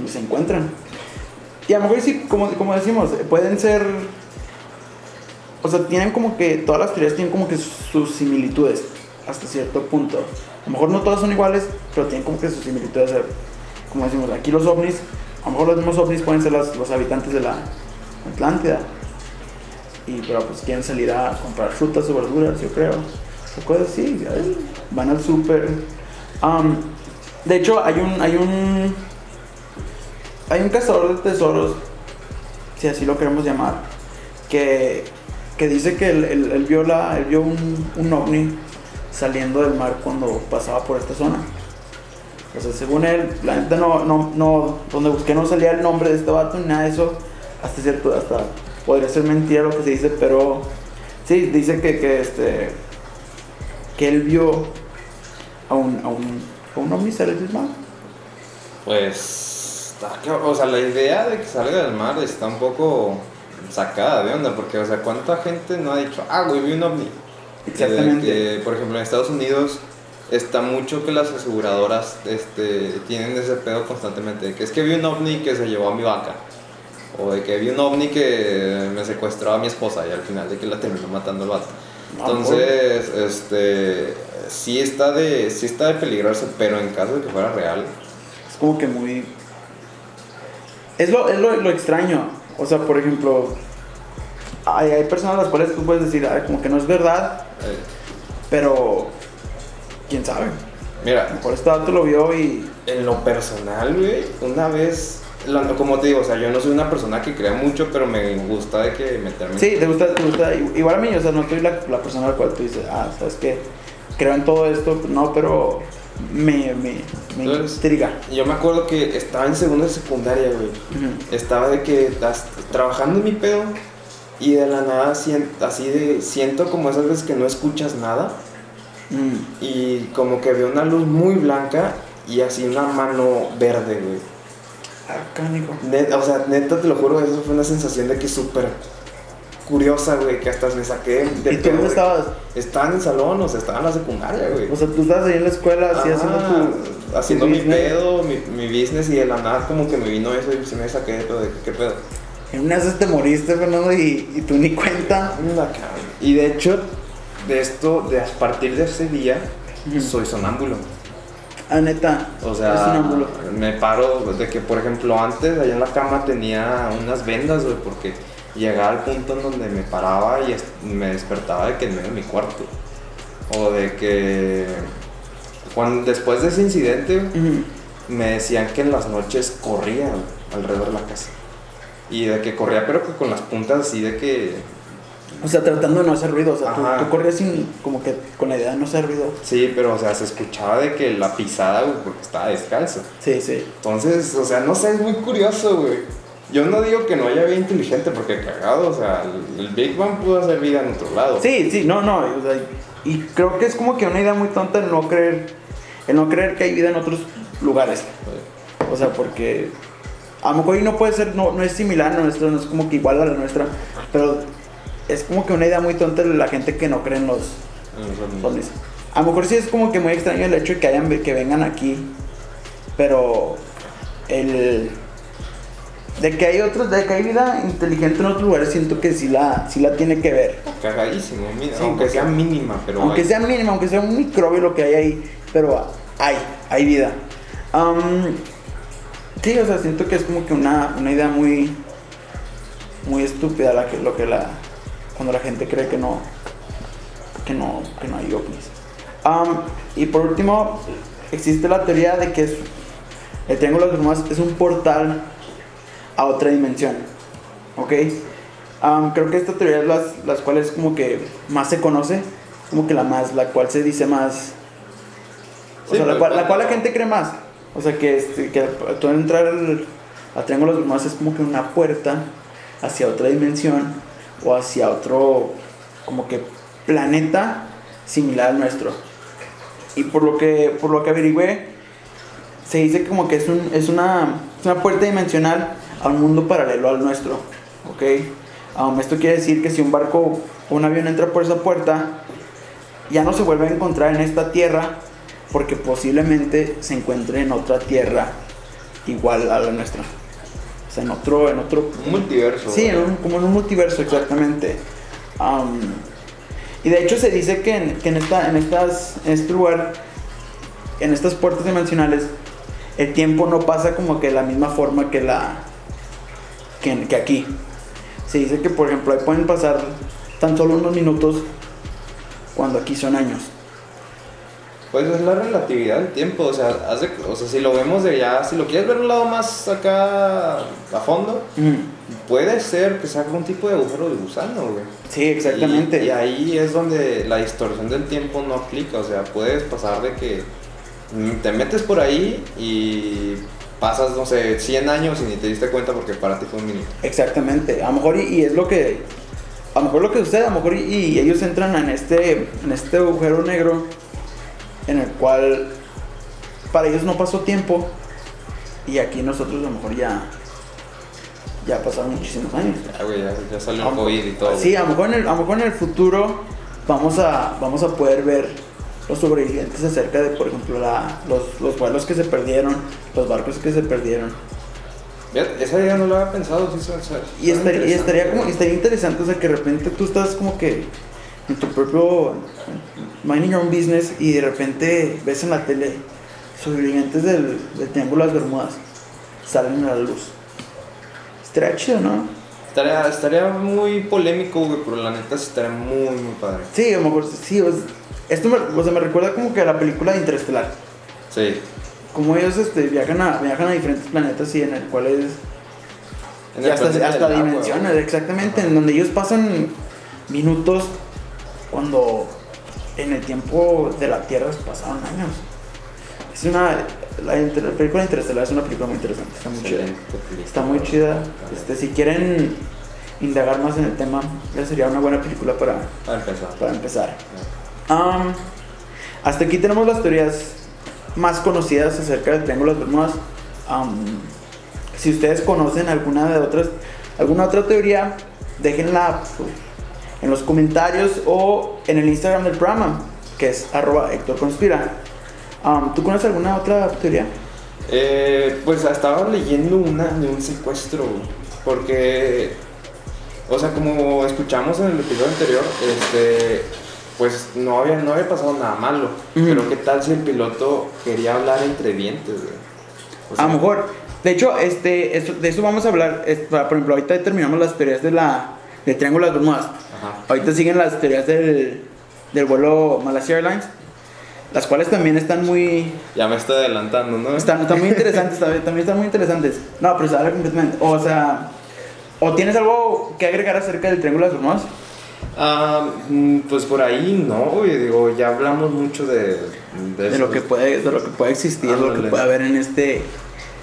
se encuentran. Y a lo mejor sí, como, como decimos, pueden ser. O sea, tienen como que. Todas las teorías tienen como que sus similitudes hasta cierto punto. A lo mejor no todas son iguales, pero tienen como que sus similitudes. eh, Como decimos, aquí los ovnis, a lo mejor los mismos ovnis pueden ser las- los habitantes de la Atlántida. Y pero pues quieren salir a comprar frutas o verduras, yo creo. O cosas así. Van al súper. De hecho, hay un, hay un. Hay un cazador de tesoros, si así lo queremos llamar, que, que dice que él, él- vio, la, vio un, un ovni saliendo del mar cuando pasaba por esta zona. O sea, según él, la neta no, no, no, donde busqué no salía el nombre de este vato ni nada de eso. Hasta cierto, hasta podría ser mentira lo que se dice, pero sí, dice que, que este, que él vio a un, a un, a un ovni salir del mar. Pues. O sea, la idea de que salga del mar está un poco sacada de onda, porque, o sea, ¿cuánta gente no ha dicho, ah, güey, vi un ovni? Exactamente. Que, por ejemplo, en Estados Unidos está mucho que las aseguradoras este, tienen ese pedo constantemente, de que es que vi un ovni que se llevó a mi vaca. O de que vi un ovni que me secuestró a mi esposa y al final de que la terminó matando el vato. Entonces, este, sí está de, sí está de peligrarse, pero en caso de que fuera real, Es como que muy... Es lo, es lo, lo extraño. O sea, por ejemplo, hay, hay personas a las cuales tú puedes decir, "Ay, como que no es verdad, eh, pero quién sabe. Mira, Por este dato lo vio y. en lo personal, güey, una vez, la- como te digo, o sea, yo no soy una persona que crea mucho, pero me gusta de que meterme. Sí, te gusta, te gusta. Igual a mí, o sea, no soy la, la persona a la cual tú dices, ah, sabes que creo en todo esto, no, pero me, me, me Entonces- intriga. Yo me acuerdo que estaba en segunda de secundaria, güey. Estaba de que estás trabajando en mi pedo y de la nada así de siento como esas veces que no escuchas nada Mm. y como que veo una luz muy blanca y así una mano verde, güey. Ah, cánico. Neta, o sea, neta te lo juro, eso fue una sensación de que súper curiosa, güey, que hasta me saqué de ¿Y tú dónde estabas? Estaba en el salón, o sea, estaba en la secundaria, güey. O sea, tú estabas ahí en la escuela, así Ajá, haciendo tu. haciendo tu mi business. pedo, mi, mi business y de la nada como que me vino eso y se me saqué de pedo de qué pedo. En una vez te moriste, Fernando, y, y tú ni cuenta. Y de hecho, de esto, de a partir de ese día, soy sonámbulo. Ah, neta. O Es sea, me paro de que, por ejemplo, antes allá en la cama tenía unas vendas, güey, porque llegaba al punto en donde me paraba y me despertaba de que en medio de mi cuarto. O de que, cuando, después de ese incidente, me decían que en las noches corría alrededor de la casa. Y de que corría, pero que con las puntas así de que O sea, tratando de no hacer ruido. O sea, tú, tú corrías sin, como que con la idea de no hacer ruido. Sí, pero o sea, se escuchaba de que la pisada, güey, porque estaba descalzo. Sí, sí. Entonces, o sea, no sé, es muy curioso, güey. Yo no digo que no haya vida inteligente, porque cagado, o sea, el, el Big Bang pudo hacer vida en otro lado. Sí, sí, no, no. o sea, y creo que es como que una idea muy tonta el no creer, el no creer que hay vida en otros lugares. O sea, porque a lo mejor y no puede ser, no, no es similar a nuestra, no es como que igual a la nuestra, pero es como que una idea muy tonta de la gente que no cree en los En ovnis. A lo mejor sí es como que muy extraño el hecho de que hayan que vengan aquí, pero el de que hay otros, de que hay vida inteligente en otros lugares, siento que sí la, sí la tiene que ver. Cagadísimo, mira, Sí, aunque sea mínima, pero. aunque hay. sea mínimo, aunque sea un microbio lo que hay ahí, pero hay, hay vida. Sí, o sea, siento que es como que una, una idea muy, muy estúpida la que, lo que la, cuando la gente cree que no, que no, que no hay ovnis. Am, y por último, existe la teoría de que es, el Triángulo de las Bermudas es un portal a otra dimensión, ¿ok? Am, creo que esta teoría es las, las cuales como que más se conoce, como que la más, la cual se dice más, o Sí, sea, la pero- cual, la cual la gente cree más, o sea, que, este, que tú entrar al, al Triángulo de las Bermudas es como que una puerta hacia otra dimensión o hacia otro, como que planeta similar al nuestro. Y por lo que, por lo que averigüé, se dice como que es, un, es, una, una puerta dimensional a un mundo paralelo al nuestro. ¿Ok? Um, esto quiere decir que si un barco o un avión entra por esa puerta, ya no se vuelve a encontrar en esta tierra, porque posiblemente se encuentre en otra tierra igual a la nuestra. Sea, en otro, en otro Un multiverso. Sí, en güey. un- como en un multiverso, exactamente. Am, y de hecho se dice que en, que en, esta, en, estas, en este lugar, en estas puertas dimensionales, el tiempo no pasa como que de la misma forma que, la, que, que aquí. Se dice que, por ejemplo, ahí pueden pasar tan solo unos minutos cuando aquí son años. Pues es la relatividad del tiempo, o sea, haz de- o sea, si lo vemos de ya, si lo quieres ver un lado más acá a fondo, Mm, puede ser que sea algún tipo de agujero de gusano, güey. Sí, exactamente. Y, y ahí es donde la distorsión del tiempo no aplica, o sea, puedes pasar de que te metes por ahí y pasas, no sé, 100 años y ni te diste cuenta porque para ti fue un minuto. Exactamente, a lo mejor y, y es lo que a lo mejor lo que sucede, a lo mejor y, y ellos entran en este en este agujero negro en el cual para ellos no pasó tiempo y aquí nosotros a lo mejor ya ya pasaron muchísimos años. Ya, güey, ya, ya salió el COVID y todo. Sí, a lo mejor en el, a lo mejor en el futuro vamos a vamos a poder ver los sobrevivientes acerca de, por ejemplo, la, los, los vuelos que se perdieron, los barcos que se perdieron. Esa idea no lo había pensado, sí, suena- suena- Y estaría, y estaría como estaría interesante, o sea, que de repente tú estás como que en tu propio minding your own business y de repente ves en la tele sobrevivientes del, del Triángulo de las Bermudas salen a la luz. Estaría chido, ¿no? Estaría, estaría muy polémico, güey, pero la neta estaría muy, muy padre. Sí, a lo mejor sí, o sea, Esto me, o sea, me recuerda como que a la película de Interestelar. Sí. Como ellos este, viajan, a, viajan a diferentes planetas y en el cual es... En y el hasta, hasta agua, dimensiones, exactamente, Ajá. en donde ellos pasan minutos cuando en el tiempo de la Tierra pasaron años. Es una... La, la película Interestelar es una película muy interesante, está muy chida. Excelente. Está muy chida. Este, si quieren indagar más en el tema, sería una buena película para, Para empezar. para empezar. Um, hasta aquí tenemos las teorías más conocidas acerca del Triángulo de Bermudas. Um, si ustedes conocen alguna de otras, alguna otra teoría, déjenla pues, en los comentarios o en el Instagram del programa, que es arroba Héctor Conspira. Um, ¿Tú conoces alguna otra teoría? Eh, pues estaba leyendo una de un secuestro, porque, o sea, como escuchamos en el episodio anterior, este, pues no había, no había pasado nada malo, Ujú. pero qué tal si el piloto quería hablar entre dientes. O A sea, lo mejor. De hecho, este, esto- de eso vamos a hablar. por ejemplo, ahorita terminamos las teorías de la, del Triángulo de las Bermudas. Ajá. Ahorita siguen las teorías del, del vuelo Malaysia Airlines, las cuales también están muy, Ya me estoy adelantando, ¿no? están, están muy interesantes, también, están muy interesantes. No, pero se habla completamente. O sea, ¿o tienes algo que agregar acerca del Triángulo de las Bermudas? Ah, mm, pues por ahí no, güey, digo, ya hablamos mucho de, de, De lo que puede, de lo que puede existir, de lo que puede haber en este,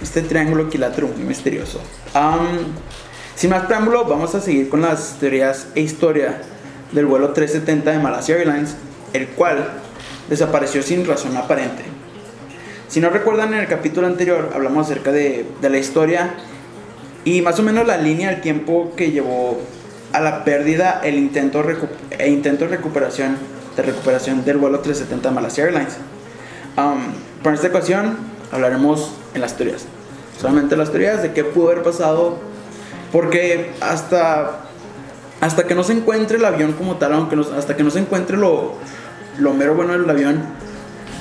este triángulo equilátero muy misterioso. Am, sin más preámbulo, vamos a seguir con las teorías e historia del vuelo 370 de Malaysia Airlines, el cual desapareció sin razón aparente. Si no recuerdan, en el capítulo anterior hablamos acerca de, de la historia y más o menos la línea del tiempo que llevó a la pérdida el intento e intento de recuperación de recuperación del vuelo 370 de Malaysia Airlines. Um, para esta ocasión hablaremos en las teorías. Solamente las teorías de qué pudo haber pasado. Porque hasta, hasta que no se encuentre el avión como tal, aunque no- hasta que no se encuentre lo, lo mero bueno del avión,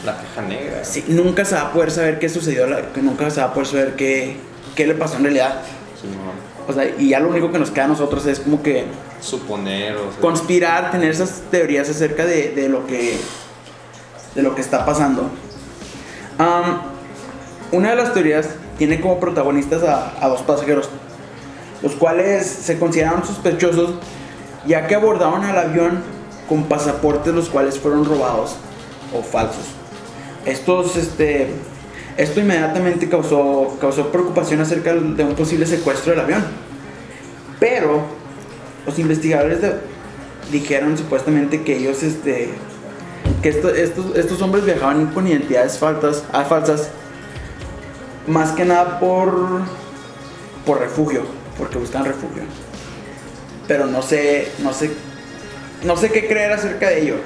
La caja negra. sí, nunca se va a poder saber qué sucedió, nunca se va a poder saber qué, qué le pasó en realidad. Sí, no. O sea, y ya lo único que nos queda a nosotros es como que Suponer, o sea, conspirar, tener esas teorías acerca de, de lo que de lo que está pasando. Una de las teorías tiene como protagonistas a, a dos pasajeros, los cuales se consideraron sospechosos ya que abordaron al avión con pasaportes los cuales fueron robados o falsos. Este, esto inmediatamente causó, causó preocupación acerca de un posible secuestro del avión. Pero los investigadores dijeron supuestamente que ellos, este, que esto- estos, estos hombres viajaban con identidades faltas, ah, falsas, más que nada por, por refugio, porque buscan refugio. Pero no sé, no sé, no sé qué creer acerca de ello.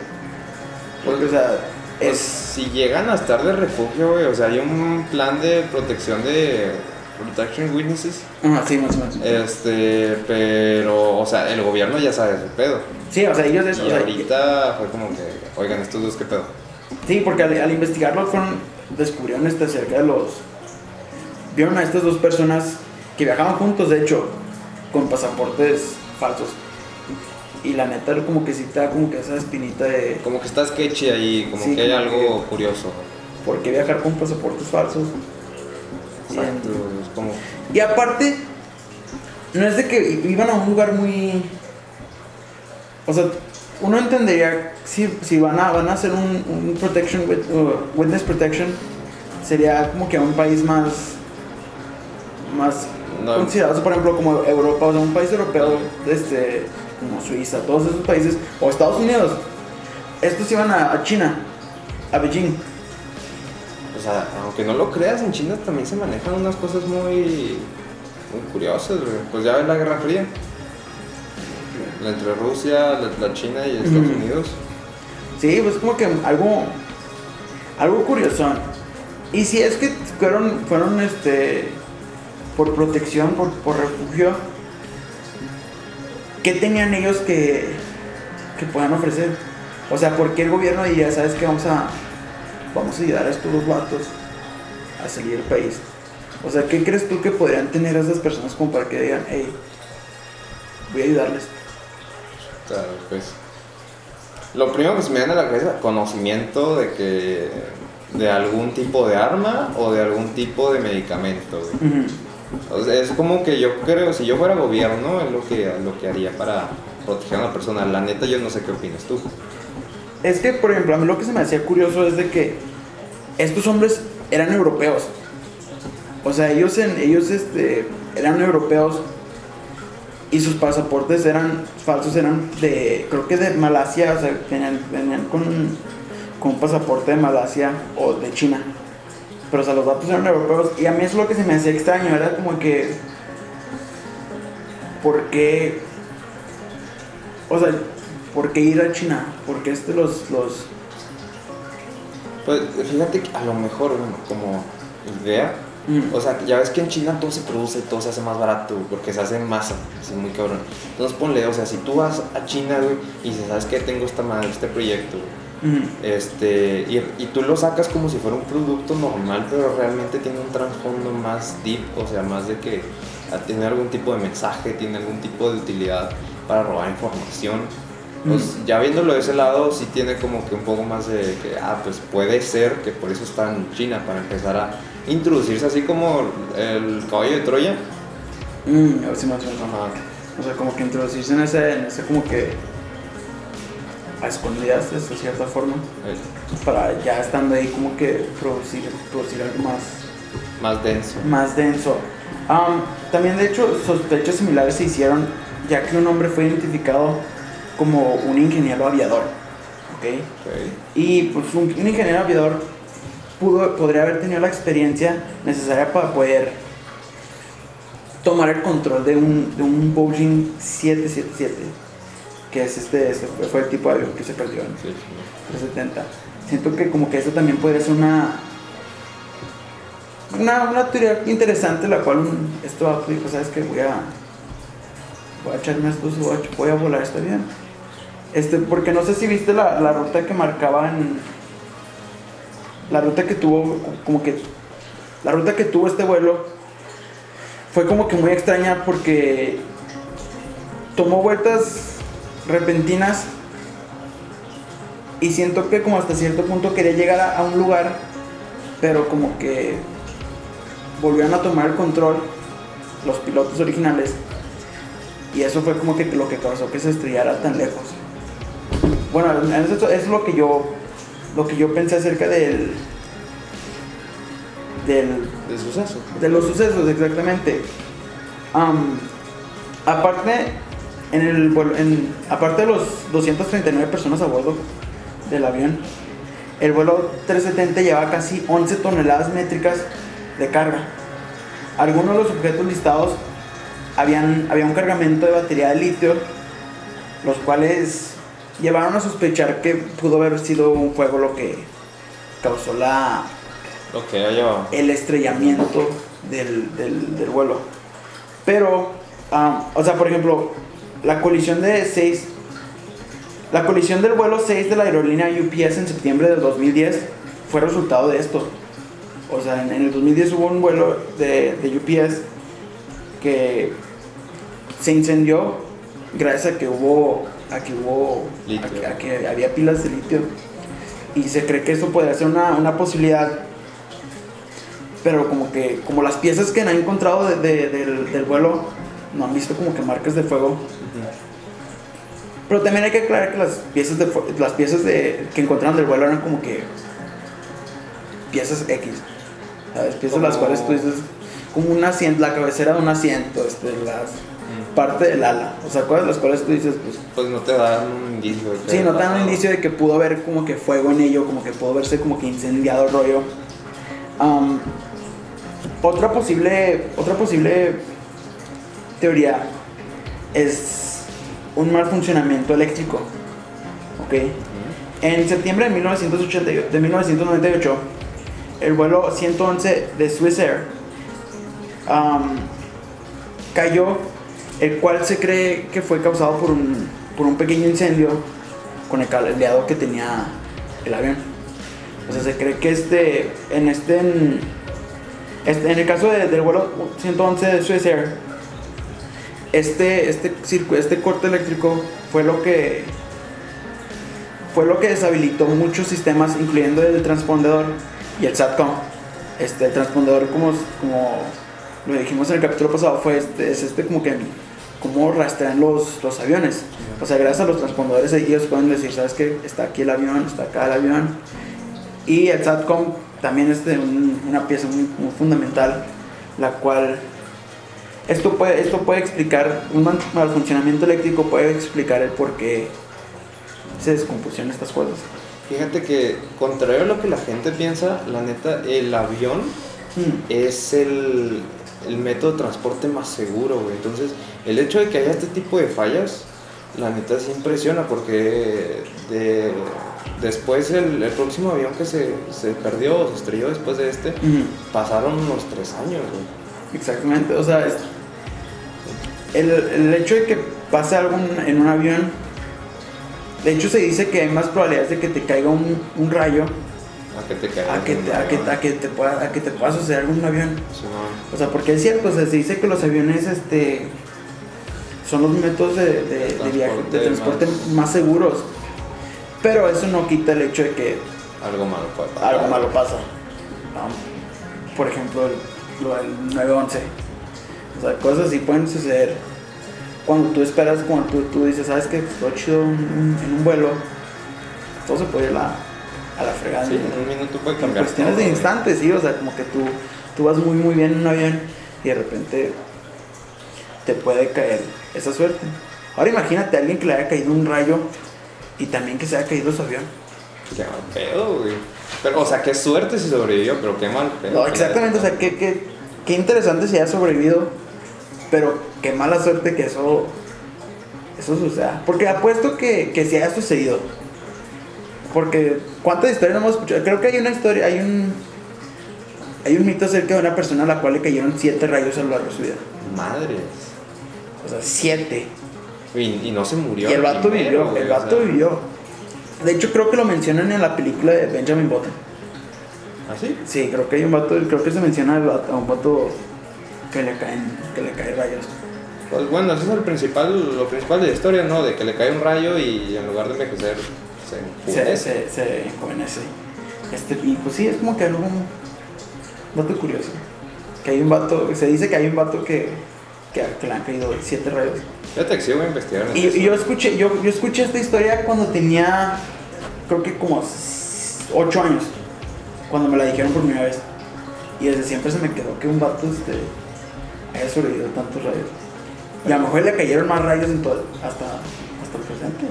Porque, o sea, Pues, es... si llegan a estar de refugio, güey, o sea, hay un plan de protección de Protection Witnesses. Ajá, sí, más o menos. Este, pero, o sea, el gobierno ya sabe ese pedo. Sí, o sea, ellos... o Y sea, ahorita fue como que, oigan, estos dos, ¿qué pedo? Sí, porque al, al investigarlo fueron, descubrieron este acerca de los... Vieron a estas dos personas que viajaban juntos, de hecho, con pasaportes falsos. Y la neta, como que sí te da como que esa espinita de... Como que está sketchy ahí, como Sí, que hay como algo curioso. ¿Por qué viajar con pasaportes falsos? Exacto, Y- es como... Y aparte, no es de que iban a un lugar muy... O sea, uno entendería si, si van, a, van a hacer un, un protection, wit- uh, witness protection, sería como que a un país más... Más No. considerado, por ejemplo, como Europa, o sea, un país europeo, este, como Suiza, todos esos países, o Estados Unidos. Estos iban a, a China, a Beijing. O sea, aunque no lo creas, en China también se manejan unas cosas muy, muy curiosas. Pues ya ves la Guerra Fría. Entre Rusia, la, la China y Estados. Unidos. Sí, pues como que algo algo curioso. Y si es que fueron fueron este por protección, por, por refugio, ¿qué tenían ellos que que puedan ofrecer? O sea, ¿por qué el gobierno diría, sabes que vamos a vamos a ayudar a estos dos vatos a salir del país? O sea, ¿qué crees tú que podrían tener esas personas como para que digan, hey, voy a ayudarles? Claro, pues. Lo primero que se me viene a la cabeza, conocimiento de que de algún tipo de arma o de algún tipo de medicamento. güey. Es como que yo creo, si yo fuera gobierno, es lo que, lo que haría para proteger a una persona. La neta, yo no sé qué opinas tú. Es que, por ejemplo, a mí lo que se me hacía curioso es de que estos hombres eran europeos. O sea, ellos, en, ellos este, eran europeos y sus pasaportes eran falsos, eran de, creo que de Malasia, o sea, venían, venían con, con un pasaporte de Malasia o de China. Pero, o sea, los datos eran europeos y a mí eso es lo que se me hacía extraño, era como que, ¿por qué? O sea, ¿por qué ir a China? ¿Por qué este los, los, Pues fíjate que a lo mejor, bueno, como idea, Mm. o sea, ya ves que en China todo se produce, todo se hace más barato, porque se hace en masa, así muy cabrón. Entonces ponle, o sea, si tú vas a China, güey, y dices, ¿sabes qué? Tengo esta madre, este proyecto, güey, Ujú. este, y, y tú lo sacas como si fuera un producto normal, pero realmente tiene un trasfondo más deep, o sea, más de que ah, tiene algún tipo de mensaje, tiene algún tipo de utilidad para robar información. Pues, ya viéndolo de ese lado, sí tiene como que un poco más de que, ah, pues puede ser que por eso está en China, para empezar a introducirse así como el caballo de Troya. Mm, a ver si me. Ajá. O sea, como que introducirse en ese, en ese como que a escondidas de cierta forma, el para ya estando ahí como que producir, producir algo más, más denso. más denso. Am, también de hecho sospechas similares se hicieron ya que un hombre fue identificado como un ingeniero aviador. ¿ok? Ok. Y pues un, un ingeniero aviador pudo, podría haber tenido la experiencia necesaria para poder tomar el control de un, de un Boeing 777, que es este, este fue- el tipo de avión que se perdió en Sí, sí. 370. Siento que como que eso también puede ser una una, una teoría interesante la cual un- esto dijo, sabes que voy a voy a echarme estos voy a, voy a volar este avión. Este, porque no sé si viste la, la ruta que marcaban la ruta que tuvo como que la ruta que tuvo este vuelo fue como que muy extraña porque tomó vueltas repentinas y siento que como hasta cierto punto quería llegar a, a un lugar, pero como que volvieron a tomar el control los pilotos originales y eso fue como que lo que causó que se estrellara tan lejos. Bueno, eso, eso es lo que yo lo que yo pensé acerca del del De suceso. de los sucesos, exactamente. Am, aparte, en el vuelo- en- aparte de los 239 personas a bordo del avión, el vuelo 370 llevaba casi 11 toneladas métricas de carga. Algunos de los objetos listados habían, había un cargamento de batería de litio, los cuales llevaron a sospechar que pudo haber sido un fuego lo que causó la, Lo que haya. el estrellamiento del, del- del vuelo. Pero, am, o sea, por ejemplo, la colisión de 6, la colisión del vuelo 6 de la aerolínea UPS en septiembre del 2010 fue resultado de esto. O sea, en, en el 2010 hubo un vuelo de, de UPS que se incendió gracias a que hubo, a que hubo, a que, a que había pilas de litio. Y se cree que eso podría ser una, una posibilidad pero como que como las piezas que han encontrado de- de- del, del vuelo no han visto como que marcas de fuego pero también hay que aclarar que las piezas de las piezas de que encontraron del vuelo eran como que piezas X sabes piezas las cuales tú dices como un asiento la cabecera de un asiento este las parte del ala o sea cosas las cuales tú dices pues Pues no te dan un indicio. de Sí, no te dan un indicio de que pudo haber como que fuego en ello, como que pudo verse como que incendiado el rollo. Otra posible, otra posible teoría es un mal funcionamiento eléctrico. ¿Ok? En septiembre de, 1988 de 1998, el vuelo 111 de Swiss Air am, cayó, el cual se cree que fue causado por un, por un pequeño incendio con el cableado que tenía el avión. O sea, se cree que este, en este, en, este- el caso de- del vuelo 111 de Swiss Air, este, este, este corte eléctrico fue lo que fue lo que deshabilitó muchos sistemas, incluyendo el transpondedor y el SATCOM. Este, el transpondedor, como, como lo dijimos en el capítulo pasado, fue este, es este como que cómo rastrean los, los aviones. O sea, gracias a los transpondedores ellos pueden decir, ¿sabes qué? Está aquí el avión, está acá el avión. Y el SATCOM también es una pieza muy, muy fundamental, la cual esto puede, esto puede explicar, un mal funcionamiento eléctrico puede explicar el por qué se descompusieron estas cosas. Fíjate que, contrario a lo que la gente piensa, la neta, el avión es el, el método de transporte más seguro, güey. Entonces, el hecho de que haya este tipo de fallas, la neta sí impresiona porque de- después el, el próximo avión que se, se perdió o se estrelló después de este, pasaron unos tres años, güey. Exactamente, o sea, el, el hecho de que pase algo en- un avión, de hecho se dice que hay más probabilidades de que te caiga un, un rayo A que te a que, te, a, que, avión. a que te pueda, a que te pueda suceder un avión. O sea, porque es cierto, o sea, se dice que los aviones este, son los métodos de, de- de viaje, de Transporte más- más seguros. Pero eso no quita el hecho de que Algo malo pasar. algo malo pasa. Por ejemplo, el, lo del 911. O sea, cosas así pueden suceder cuando tú esperas, cuando tú, tú dices, ¿sabes qué? Estoy chido en un, en un vuelo. Todo se puede ir a la, a la fregada. Sí, en un minuto puede En cambiar. cuestiones todo, de instantes, sí, o sea, como que tú, tú vas muy muy bien en un avión y de repente te puede caer esa suerte. Ahora imagínate a alguien que le haya caído un rayo y también que se haya caído su avión. Qué mal pedo, güey. Pero, o sea, qué suerte si sobrevivió, pero qué mal pedo. No, exactamente, o sea, qué, qué, qué interesante si haya sobrevivido, pero qué mala suerte que eso, eso suceda. Porque apuesto que, que sí haya sucedido. Porque, ¿cuántas historias no hemos escuchado? Creo que hay una historia, hay un, hay un mito acerca de una persona a la cual le cayeron siete rayos a lo largo de su vida. Madres. O sea, siete. Y, y no se murió. Y el vato primero, vivió, güey, el o vato sea. vivió. De hecho, creo que lo mencionan en la película de Benjamin Button. ¿Ah, sí? Sí, creo que hay un vato, creo que se menciona a un vato que le caen, que le caen rayos. Pues bueno, eso es el principal, lo principal de la historia, ¿no? De que le cae un rayo y en lugar de envejecer se Se, se, se enjuvenece. Este, y pues sí, es como que algo un dato curioso. Que hay un vato, se dice que hay un vato que, que, que le han caído siete rayos. Que sí voy a investigar. en Y, yo escuché, yo, yo escuché esta historia cuando tenía, creo que como ocho años, cuando me la dijeron por primera vez. Y desde siempre se me quedó que un vato este, haya sobrevivido tantos rayos. Y a lo mejor le cayeron más rayos en todo, hasta, hasta el presente.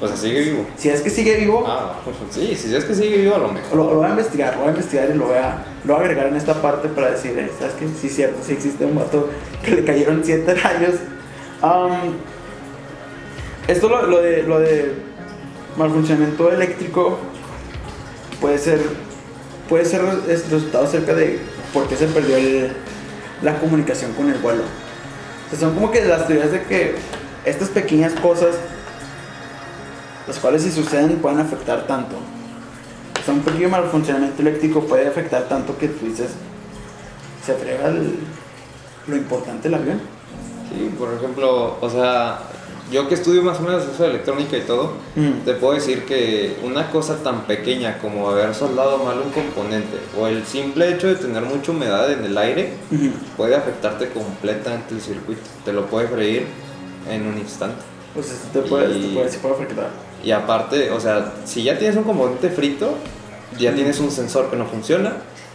O sea, sigue vivo. Si es que sigue vivo, Ah, pues sí, si es que sigue vivo a lo mejor. lo, lo voy a investigar, lo voy a investigar y lo voy a, lo voy a agregar en esta parte para decir, eh, ¿sabes qué? Sí, es cierto, sí existe un vato que le cayeron siete rayos. Esto lo, lo de, lo de malfuncionamiento eléctrico puede ser, puede ser es resultado acerca de por qué se perdió el- la comunicación con el vuelo. Son como que las teorías de que estas pequeñas cosas, las cuales si suceden pueden afectar tanto. O un pequeño mal funcionamiento eléctrico puede afectar tanto que tú dices, se frega lo importante del avión. Sí, por ejemplo, o sea, yo que estudio más o menos eso de electrónica y todo, Mm. te puedo decir que una cosa tan pequeña como haber soldado mal un componente o el simple hecho de tener mucha humedad en el aire puede afectarte completamente el circuito. Te lo puede freír en un instante. Pues esto te puede, Y- te puede, sí puede afectar. Y aparte, o sea, si ya tienes un componente frito, ya tienes un sensor que no funciona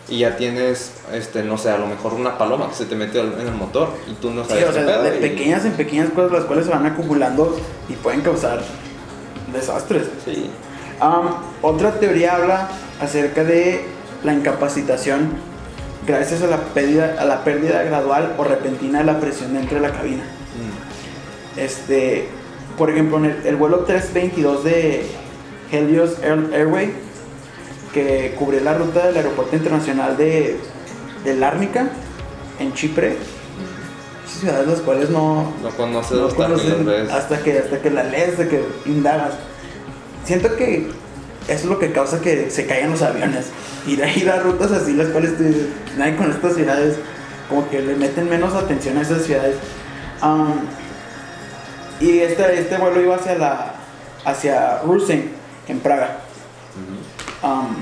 y ya tienes, este, no sé, a lo mejor una paloma que se te metió en el motor y tú no Sí, sabes o sea, de y- pequeñas en pequeñas cosas las cuales se van acumulando y pueden causar desastres. Sí. Am, otra teoría habla acerca de la incapacitación gracias a la pérdida, a la pérdida gradual o repentina de la presión dentro de la cabina. Mm. Este, por ejemplo, en el, el vuelo 322 de Helios Air- Airway, que cubrió la ruta del aeropuerto internacional de, de Lárnica, en Chipre, ciudades las cuales no, No conoces no hasta que conoces ves. hasta que hasta que la lees, hasta que indagas. Siento que eso es lo que causa que se caigan los aviones. Ir a ir a rutas así las cuales dices, nadie con estas ciudades como que le meten menos atención a esas ciudades. Y este, este vuelo iba hacia la hacia Rusen en Praga. Um,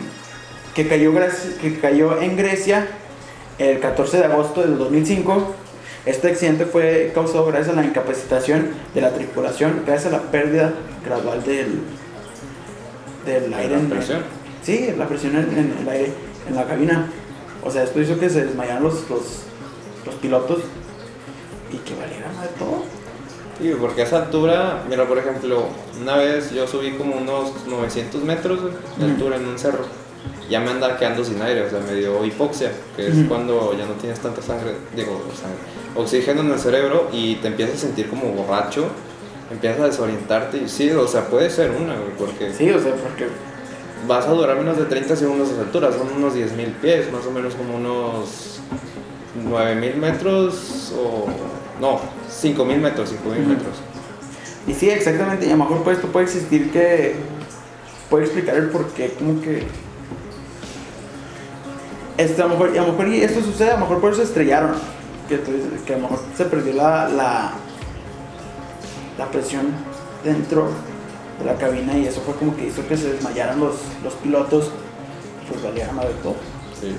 que, cayó, que cayó en Grecia el 14 de agosto del 2005. Este accidente fue causado gracias a la incapacitación de la tripulación, gracias a la pérdida gradual del, del aire. la en-. Sí, la presión en, en el aire, en la cabina. O sea, esto hizo que se desmayaran los, los, los pilotos y que valieran de todo. Sí, porque a esa altura, mira, por ejemplo, una vez yo subí como unos 900 metros de altura en un cerro. Ya me andaba quedando sin aire, o sea, me dio hipoxia, que es cuando ya no tienes tanta sangre, digo, sangre, oxígeno en el cerebro y te empiezas a sentir como borracho, empiezas a desorientarte y sí, o sea, puede ser una, güey, porque Sí, o sea, porque vas a durar menos de 30 segundos a esa altura, son unos 10.000 pies, más o menos como unos 9.000 metros o... no, 5.000 metros, 5.000 Ujú. metros. Y sí, exactamente, y a lo mejor pues esto puede existir que puede explicar el por qué, como que este, a lo mejor, y a lo mejor y esto sucede, a lo mejor por eso se estrellaron, que, a lo mejor se perdió la, la, la presión dentro de la cabina y eso fue como que hizo que se desmayaran los, los pilotos, pues valieran de todo. Sí.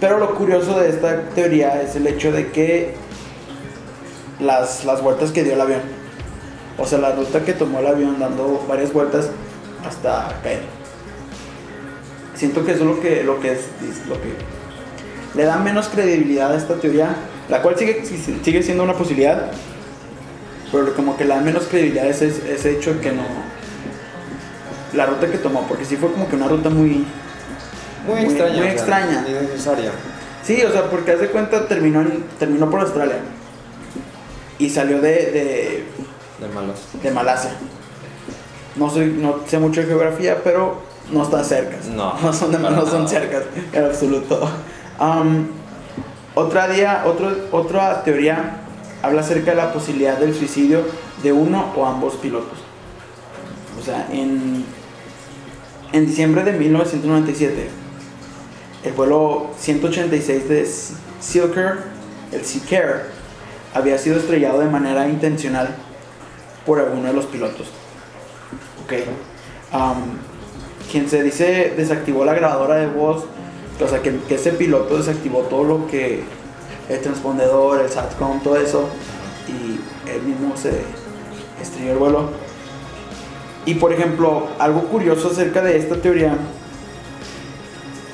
Pero lo curioso de esta teoría es el hecho de que las, las vueltas que dio el avión, o sea, la ruta que tomó el avión dando varias vueltas hasta caer. Siento que eso es lo que, lo que, es, es lo que le da menos credibilidad a esta teoría, la cual sigue, sigue siendo una posibilidad, pero como que le da menos credibilidad es ese, ese hecho de que no. La ruta que tomó, porque sí fue como que una ruta muy, Muy Muy- extraña. muy o sea, extraña. Innecesaria. Sí, o sea, porque hace cuenta terminó, en- terminó por Australia y salió de, de, De malas. de Malasia. No, soy, no sé mucho de geografía, pero no están cercas. No, no son, de- no son cercas en absoluto. Um, otra, día, otro, otra teoría habla acerca de la posibilidad del suicidio de uno o ambos pilotos. O sea, en, en diciembre de 1997, el vuelo 186 de Silker, el Seaker, había sido estrellado de manera intencional por alguno de los pilotos. Ok. Am, quien se dice desactivó la grabadora de voz, o sea, que, que ese piloto desactivó todo lo que el transpondedor, el SATCOM, todo eso, y él mismo se estrelló el vuelo. Y por ejemplo, algo curioso acerca de esta teoría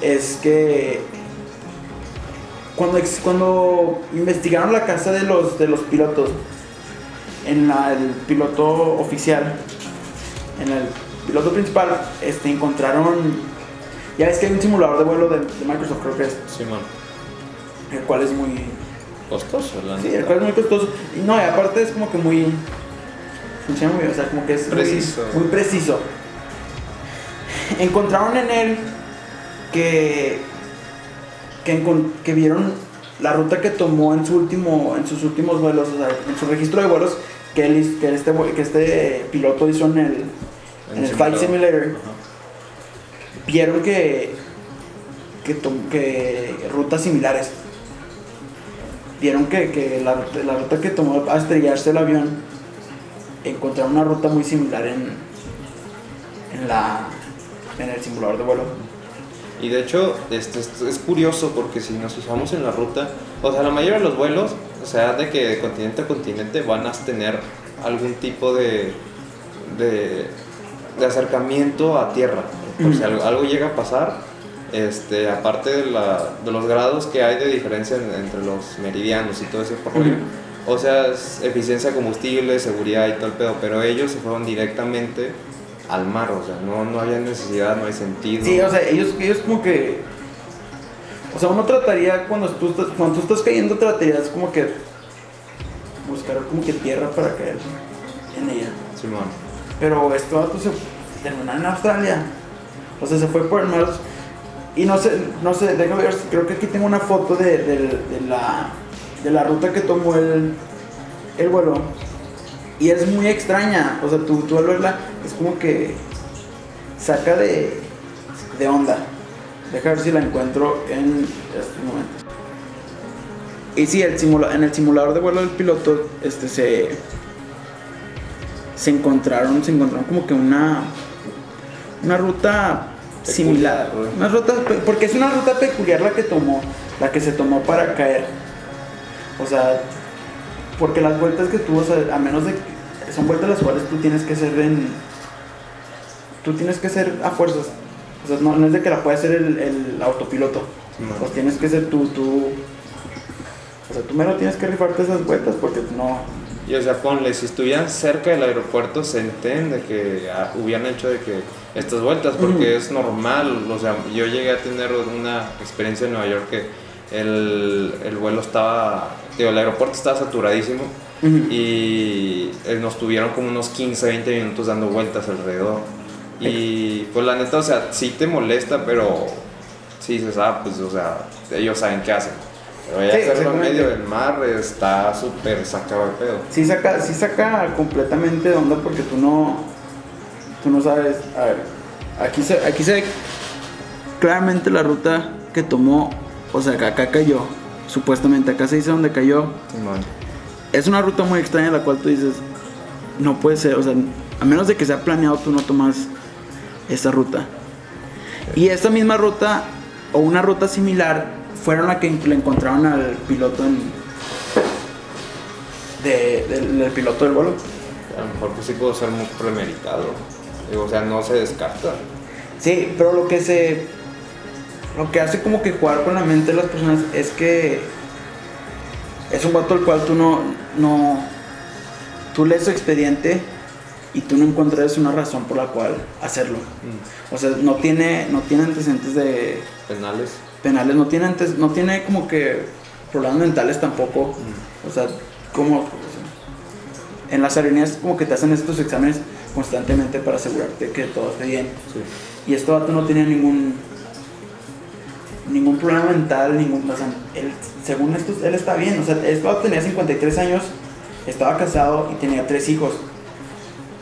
es que cuando, investigaron la casa de los, de los pilotos, en la- el piloto oficial, en el piloto principal, este, encontraron, ya ves que hay un simulador de vuelo de, de Microsoft, creo que es, Simón. el cual es muy, Costoso, la sí, el cual es muy costoso, y no, y aparte es como que muy, funciona muy bien, o sea, como que es muy- Preciso. muy preciso. Encontraron en él que, que, vieron la ruta que tomó en, su último, en sus últimos vuelos, o sea, en su registro de vuelos que, él, hizo- que, este, que este piloto hizo en el, en el Flight Simulator. Ajá. Vieron que, que rutas similares. Vieron que, que la, la ruta que tomó a estrellarse el avión encontraron una ruta muy similar en, en, la, en el simulador de vuelo. Y de hecho, este, esto es curioso porque si nos fijamos en la ruta, o sea, la mayoría de los vuelos, o sea, de que de continente a continente van a tener algún tipo de, de, de acercamiento a tierra. Por si algo, algo llega a pasar, este, aparte de, la, de los grados que hay de diferencia en- entre los meridianos y todo ese rollo. O sea, es eficiencia de combustible, seguridad y todo el pedo, pero ellos se fueron directamente al mar, o sea, no, no había necesidad, no hay sentido. Sí, o sea, ellos, ellos como que... O sea, uno trataría, cuando tú estás, cuando tú estás cayendo, tratarías como que buscar como que tierra para caer en ella. Simón. Pero este vato se terminó en Australia. O sea, se fue por el mar. Y no sé, no sé, déjame ver, creo que aquí tengo una foto de, de- de la, de la ruta que tomó el, el vuelo. Y es muy extraña. O sea, tú, tú al verla, es como que saca de, de onda. Deja ver si la encuentro en este momento. Y sí, el simula- en el simulador de vuelo del piloto, este se se encontraron, se encontraron como que una una ruta similar. Peculiar. Una ruta, porque es una ruta peculiar la que tomó, la que se tomó para caer. O sea, porque las vueltas que tuvo, o sea, a menos de que son vueltas las cuales tú tienes que hacer en. Tú tienes que hacer a fuerzas. O sea, no, no es de que la pueda hacer el, el autopiloto. Simón. Pues tienes que ser tú, tú. O sea, tú mero tienes que rifarte esas vueltas porque no. Y o sea, ponle, si estuvieran cerca del aeropuerto, se entiende que ah, hubieran hecho de que estas vueltas, porque es normal. O sea, yo llegué a tener una experiencia en Nueva York que el, el vuelo estaba, digo, el aeropuerto estaba saturadísimo y eh, nos tuvieron como unos 15, 20 minutos dando vueltas alrededor. Y pues la neta, o sea, sí te molesta, pero sí dices, ah, pues, o sea, ellos saben qué hacen. Pero ya Sí, hacerlo en medio del mar está súper sacado de pedo. Sí saca, sí saca completamente de onda porque tú no. Tú no sabes. A ver. Aquí se, aquí se ve claramente la ruta que tomó. O sea, que acá cayó. Supuestamente, acá se dice dónde cayó. Es una ruta muy extraña la cual tú dices. No puede ser. O sea, a menos de que sea planeado, tú no tomas esta ruta. Y esta misma ruta, o una ruta similar, fueron la que le encontraron al piloto en. de- del, del piloto del vuelo. A lo mejor pues sí pudo ser muy premeditado. O sea, no se descarta. Sí, pero lo que se. Lo que hace como que jugar con la mente de las personas es que. Es un vato al cual tú no. no tú lees su expediente y tú no encuentras una razón por la cual hacerlo. O sea, no tiene, no tiene antecedentes de Penales. penales, no tiene, antes, no tiene como que problemas mentales tampoco. O sea, como. En las aerolíneas como que te hacen estos exámenes constantemente para asegurarte que todo esté bien. Sí. Y este vato no tenía ningún ningún problema mental, ningún, o sea, él, según esto, él está bien, o sea, este vato tenía 53 años, estaba casado y tenía tres hijos.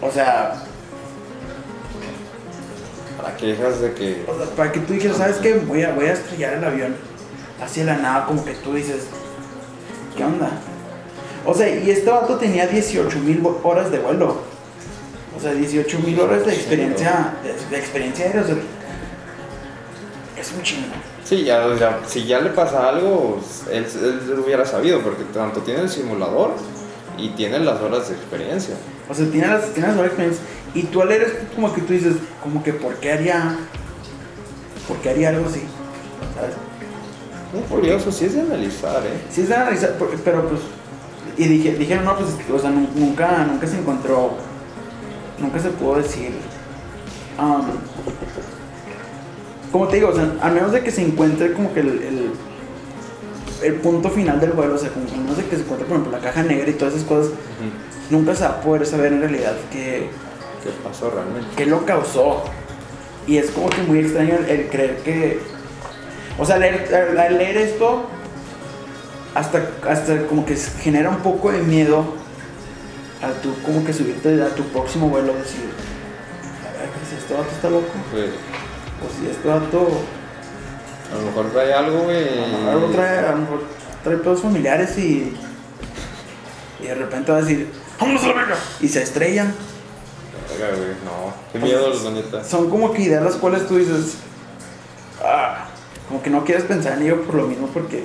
O sea, Para que dejas de que. o sea, para que tú dijeras, ¿sabes qué? Voy a, voy a estrellar el avión. Así de la nada, como que tú dices, ¿qué onda? O sea, y este vato tenía 18 mil horas de vuelo. O sea, 18 mil horas de experiencia, de, de experiencia aérea, o sea, es un chingo. Sí, ya, si ya le pasa algo, él, él lo hubiera sabido, porque tanto tiene el simulador y tiene las horas de experiencia. O sea, tiene las, tiene las horas de experiencia. Y tú al leer esto, como que tú dices, como que, ¿por qué haría, por qué haría algo así? ¿Sabes? Muy curioso, sí es de analizar, ¿eh? Sí, es de analizar, pero pues. Y dije, dijeron, no, pues, o sea, nu- nunca, nunca se encontró. Nunca se pudo decir. um, como te digo, o sea, a menos de que se encuentre como que el, el, el punto final del vuelo, o sea, como, a menos de que se encuentre, por ejemplo, la caja negra y todas esas cosas, nunca se va a poder saber en realidad qué, ¿Qué pasó realmente? qué lo causó. Y es como que muy extraño el, el creer que. O sea, leer, al- leer esto, hasta, hasta como que genera un poco de miedo a tú, como que subirte a tu próximo vuelo, decir, a ver, si este vato está loco, o si este vato a lo mejor trae algo, güey. a lo mejor trae, a lo mejor trae pedos familiares y, y de repente va a decir, ¡Vámonos a la verga! Y se estrellan. Verga, güey, no. Qué miedo, la neta. son como que ideas las cuales tú dices, ah, como que no quieres pensar en ello por lo mismo porque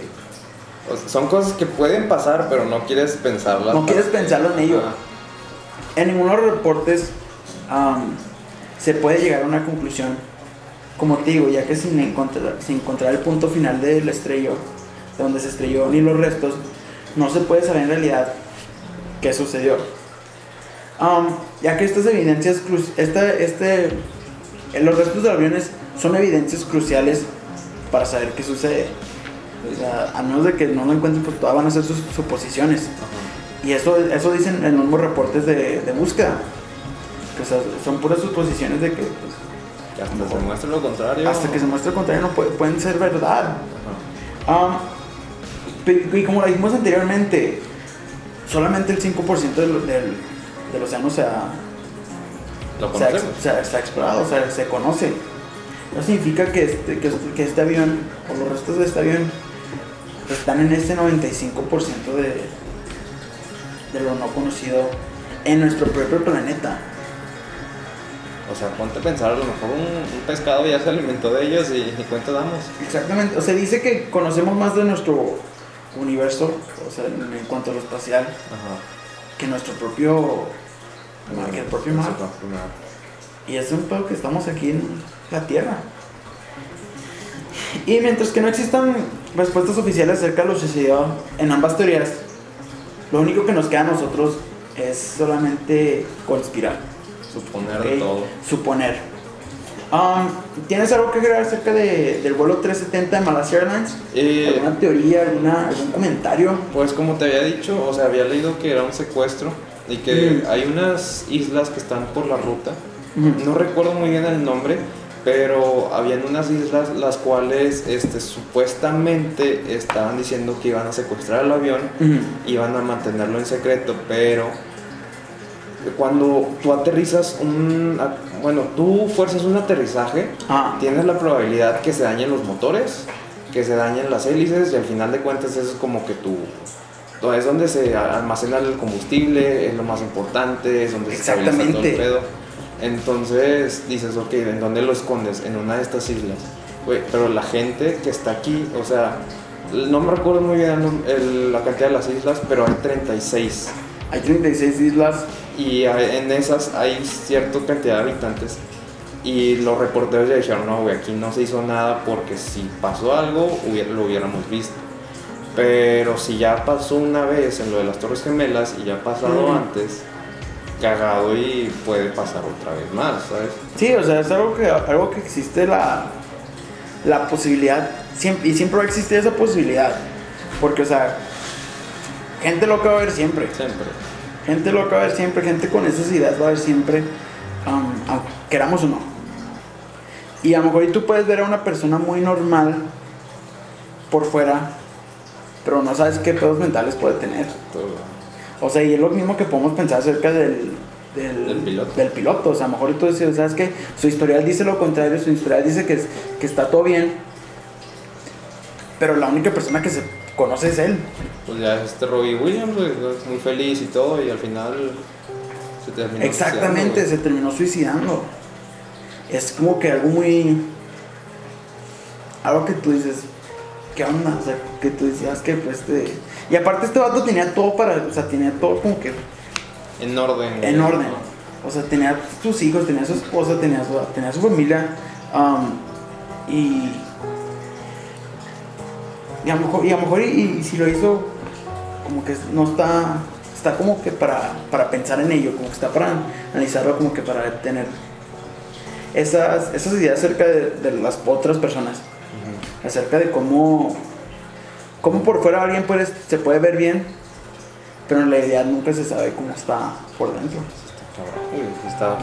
O sea, son cosas que pueden pasar, pero no quieres pensarlas. no quieres pensarlo en ello. En ninguno de los reportes se puede llegar a una conclusión, como te digo, ya que sin encontrar, sin encontrar el punto final del estrello, de donde se estrelló, ni los restos, no se puede saber en realidad qué sucedió. Am, ya que estas evidencias, esta, este, eh, los restos de aviones son evidencias cruciales para saber qué sucede. O sea, a menos de que no lo encuentren, pues todas van a ser sus suposiciones. Ajá. Y eso, eso dicen en los reportes de, de búsqueda. Que, o sea, son puras suposiciones de que pues, Que hasta se muestre lo contrario. hasta que se muestre el contrario no puede- pueden ser verdad. Um, pe- y como lo dijimos anteriormente, solamente el 5% del, del, del océano se ha, Lo se, ha, conocemos. se ha- se ha explorado, o sea, se conoce. No significa que este, que, que este avión, o los restos de este avión, están en este 95% de, de lo no conocido en nuestro propio planeta. O sea, ponte a pensar, a lo mejor un, un pescado ya se alimentó de ellos y ni cuenta damos. Exactamente, o sea, dice que conocemos más de nuestro universo, o sea, en, en cuanto a lo espacial, Ajá. que nuestro propio, que el propio mar. Mar. Y es un pedo que estamos aquí en la Tierra. Y mientras que no existan respuestas oficiales acerca de lo sucedido en ambas teorías, lo único que nos queda a nosotros es solamente conspirar, Suponer todo. suponer. Um, ¿Tienes algo que agregar acerca de- del vuelo 370 de Malaysia Airlines? Eh, ¿Alguna teoría, alguna, algún comentario? Pues como te había dicho, o sea, había leído que era un secuestro y que Mm. hay unas islas que están por la ruta. No recuerdo muy bien el nombre, pero habían unas islas las cuales este, supuestamente estaban diciendo que iban a secuestrar el avión, Ujú. iban a mantenerlo en secreto, pero cuando tú aterrizas un... Bueno, tú fuerzas un aterrizaje, Ah, tienes la probabilidad que se dañen los motores, que se dañen las hélices y al final de cuentas eso es como que tu... Es donde se almacena el combustible, es lo más importante, es donde se estabiliza todo el pedo. Entonces dices, ok, ¿en dónde lo escondes? En una de estas islas. Güey, pero la gente que está aquí, o sea, no me recuerdo muy bien el- el- la cantidad de las islas, pero hay 36. hay 36 islas. Y en esas hay cierta cantidad de habitantes. Y los reporteros ya dijeron, no, güey, aquí no se hizo nada porque si pasó algo, hubiera- lo hubiéramos visto. Pero si ya pasó una vez en lo de las Torres Gemelas y ya ha pasado Ujú. antes, cagado y puede pasar otra vez más, ¿sabes? Sí, o sea, es algo que, algo que existe la, la posibilidad, siempre, y siempre va a existir esa posibilidad. Porque, o sea, gente loca va a haber siempre. Siempre. Gente loca va a haber siempre, gente con esas ideas va a haber siempre, um, queramos o no. Y a lo mejor y tú puedes ver a una persona muy normal por fuera, pero no sabes qué pedos mentales puede tener. O sea, y es lo mismo que podemos pensar acerca del, del, Del piloto. del piloto. O sea, a lo mejor tú dices, ¿sabes qué? Su historial dice lo contrario, su historial dice que, es- que está todo bien, pero la única persona que se conoce es él. Pues ya es este Robbie Williams, güey, es muy feliz y todo, y al final se terminó. Exactamente, suicidando, se terminó suicidando. Es como que algo muy... Algo que tú dices, ¿qué onda? O sea, que tú decías que pues este... Y aparte este vato tenía todo para... O sea, tenía todo como que. En orden. en orden. ¿no? O sea, tenía sus hijos, tenía su esposa, tenía su, tenía su familia. um, y. Y a lo mejor, y, a lo mejor y, y si lo hizo, como que no está. Está como que para, para pensar en ello, como que está para analizarlo, como que para tener esas, esas ideas acerca de, de las otras personas. Acerca de cómo. Cómo por fuera alguien puede, se puede ver bien, pero en realidad nunca se sabe cómo está por dentro. Está.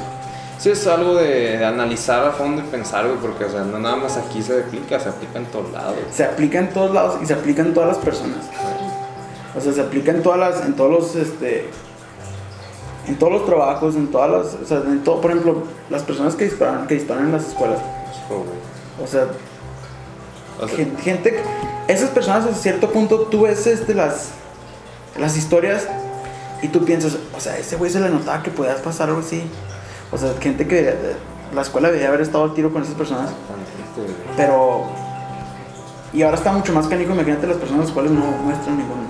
Sí, es algo de, de analizar a fondo y pensar, güey, porque, o sea, no nada más aquí se aplica, se aplica en todos lados. se aplica en todos lados y se aplica en todas las personas. O sea, se aplica en todas las, en todos los, este, en todos los trabajos, en todas las, o sea, en todo, por ejemplo, las personas que disparan, que disparan en las escuelas. Güey. O sea, O sea, gen- gente, esas personas a cierto punto tú ves, este, las, las historias y tú piensas, o sea, ese güey se le notaba que podías pasar algo así. O sea, gente que la escuela debería haber estado al tiro con esas personas. Pero. Y ahora está mucho más canico. Imagínate las personas las cuales no muestran ningún,